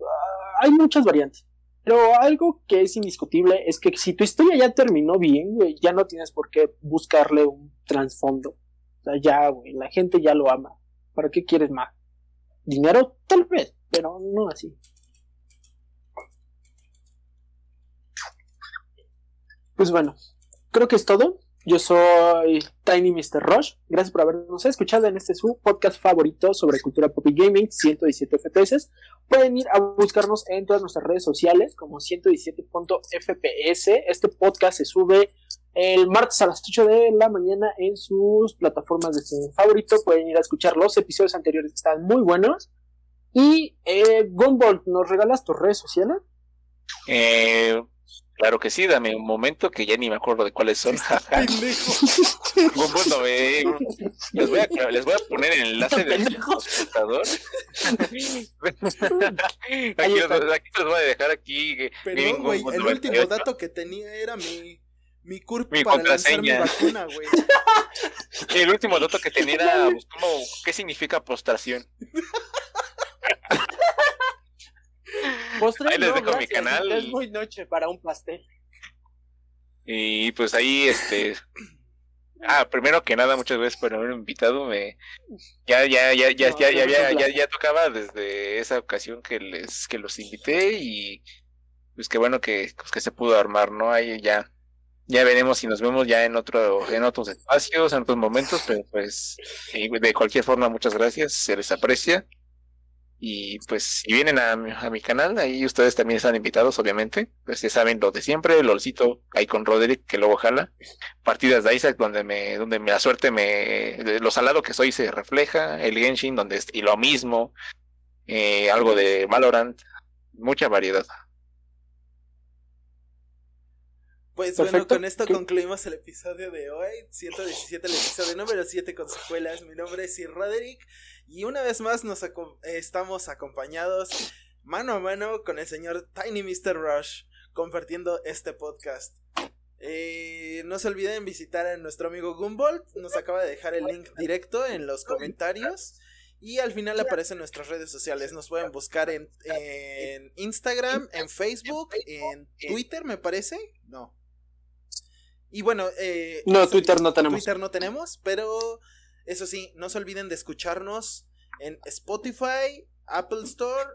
Ah, Hay muchas variantes. Pero algo que es indiscutible es que si tu historia ya terminó bien, ya no tienes por qué buscarle un trasfondo. Ya, güey, la gente ya lo ama. ¿Para qué quieres más? Dinero, tal vez, pero no así. Pues bueno, creo que es todo. Yo soy Tiny Mr. Rush. Gracias por habernos escuchado en este su podcast favorito sobre cultura pop y gaming, 117 FPS. Pueden ir a buscarnos en todas nuestras redes sociales como 117.fps. Este podcast se sube el martes a las 8 de la mañana en sus plataformas de streaming favorito. Pueden ir a escuchar los episodios anteriores que están muy buenos. Y eh, Gumball, ¿nos regalas tus redes sociales? Eh, claro que sí, dame un momento que ya ni me acuerdo de cuáles son. (laughs) Gumball, no me- les, voy a, les voy a poner el enlace del computador. aquí, aquí los voy a dejar aquí. eh, güey, Gumball el 98. último dato que tenía era mi, mi CURP Mi para lanzar mi vacuna, (laughs) güey. El último dato que tenía era ¿cómo- ¿qué significa postración? (laughs) Postre, Ahí les no, dejo mi canal. Es muy noche para un pastel. Y pues ahí, este. Ah, primero que nada, muchas gracias por haberme invitado. Me... Ya, ya, ya, ya, No, ya, ya, ya, ya, ya tocaba desde esa ocasión que les, que los invité y pues qué bueno que, pues, que se pudo armar, ¿no? Ahí ya, ya veremos si nos vemos ya en otro, en otros espacios, en otros momentos, pero pues de cualquier forma, muchas gracias, se les aprecia. Y pues si vienen a, a mi canal, ahí ustedes también están invitados, obviamente. Pues ya saben lo de siempre, LOLcito ahí con Roderick, que luego jala. Partidas de Isaac, donde me, donde la suerte me, lo salado que soy se refleja. El Genshin, donde y lo mismo. eh, algo de Valorant, mucha variedad. Pues bueno, con esto concluimos el episodio de hoy, 117, el episodio número 7 con secuelas. Mi nombre es Sir Roderick y una vez más nos estamos acompañados mano a mano con el señor Tiny Mr. Rush compartiendo este podcast. Eh, no se olviden visitar a nuestro amigo Gumbolt, nos acaba de dejar el link directo en los comentarios. Y al final aparecen nuestras redes sociales. Nos pueden buscar en, en Instagram, en Facebook, en Twitter, me parece. No, y bueno, eh, no, Twitter no tenemos. Twitter no tenemos, pero eso sí, no se olviden de escucharnos en Spotify, Apple Store,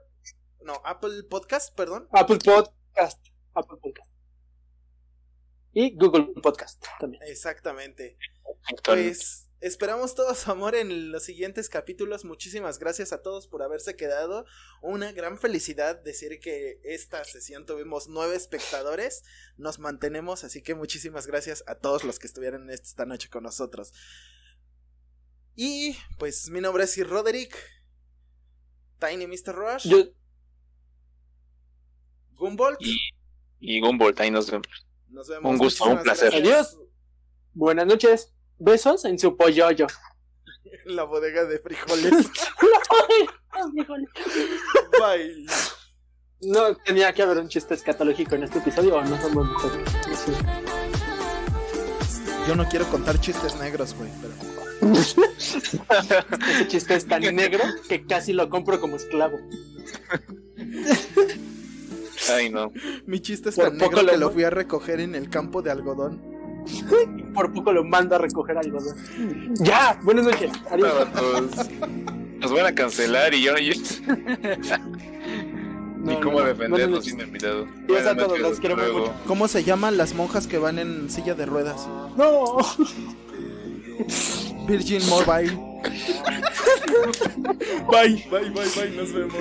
no, Apple Podcast, perdón. Apple Podcast, Apple Podcast. Y Google Podcast también. Exactamente. Pues Esperamos todo su amor en los siguientes capítulos. Muchísimas gracias a todos por haberse quedado. Una gran felicidad decir que esta sesión tuvimos nueve espectadores. Nos mantenemos, así que muchísimas gracias a todos los que estuvieron esta noche con nosotros. Y pues mi nombre es Sir Roderick. Tiny Mr. Rush. Yo... Gumbolt. Y, y Gumbolt, ahí nos vemos. Nos vemos. Un gusto, un placer. Adiós. Buenas noches. Besos en su pollo La bodega de frijoles. (laughs) Bye. No tenía que haber un chiste escatológico en este episodio o no somos Yo no quiero contar chistes negros, güey, pero. (laughs) este chiste es tan negro que casi lo compro como esclavo. Ay, no. Mi chiste es tan negro que lo fui a recoger en el campo de algodón. (laughs) Por poco lo mando a recoger algo. Ya, buenas noches. Adiós. Nos van a cancelar y yo. (laughs) Ni cómo defendernos sin invitado. a todos, los quiero mucho. ¿Cómo se llaman las monjas que van en silla de ruedas? No. (laughs) Virgin Mobile. bye, bye, bye, bye, nos vemos.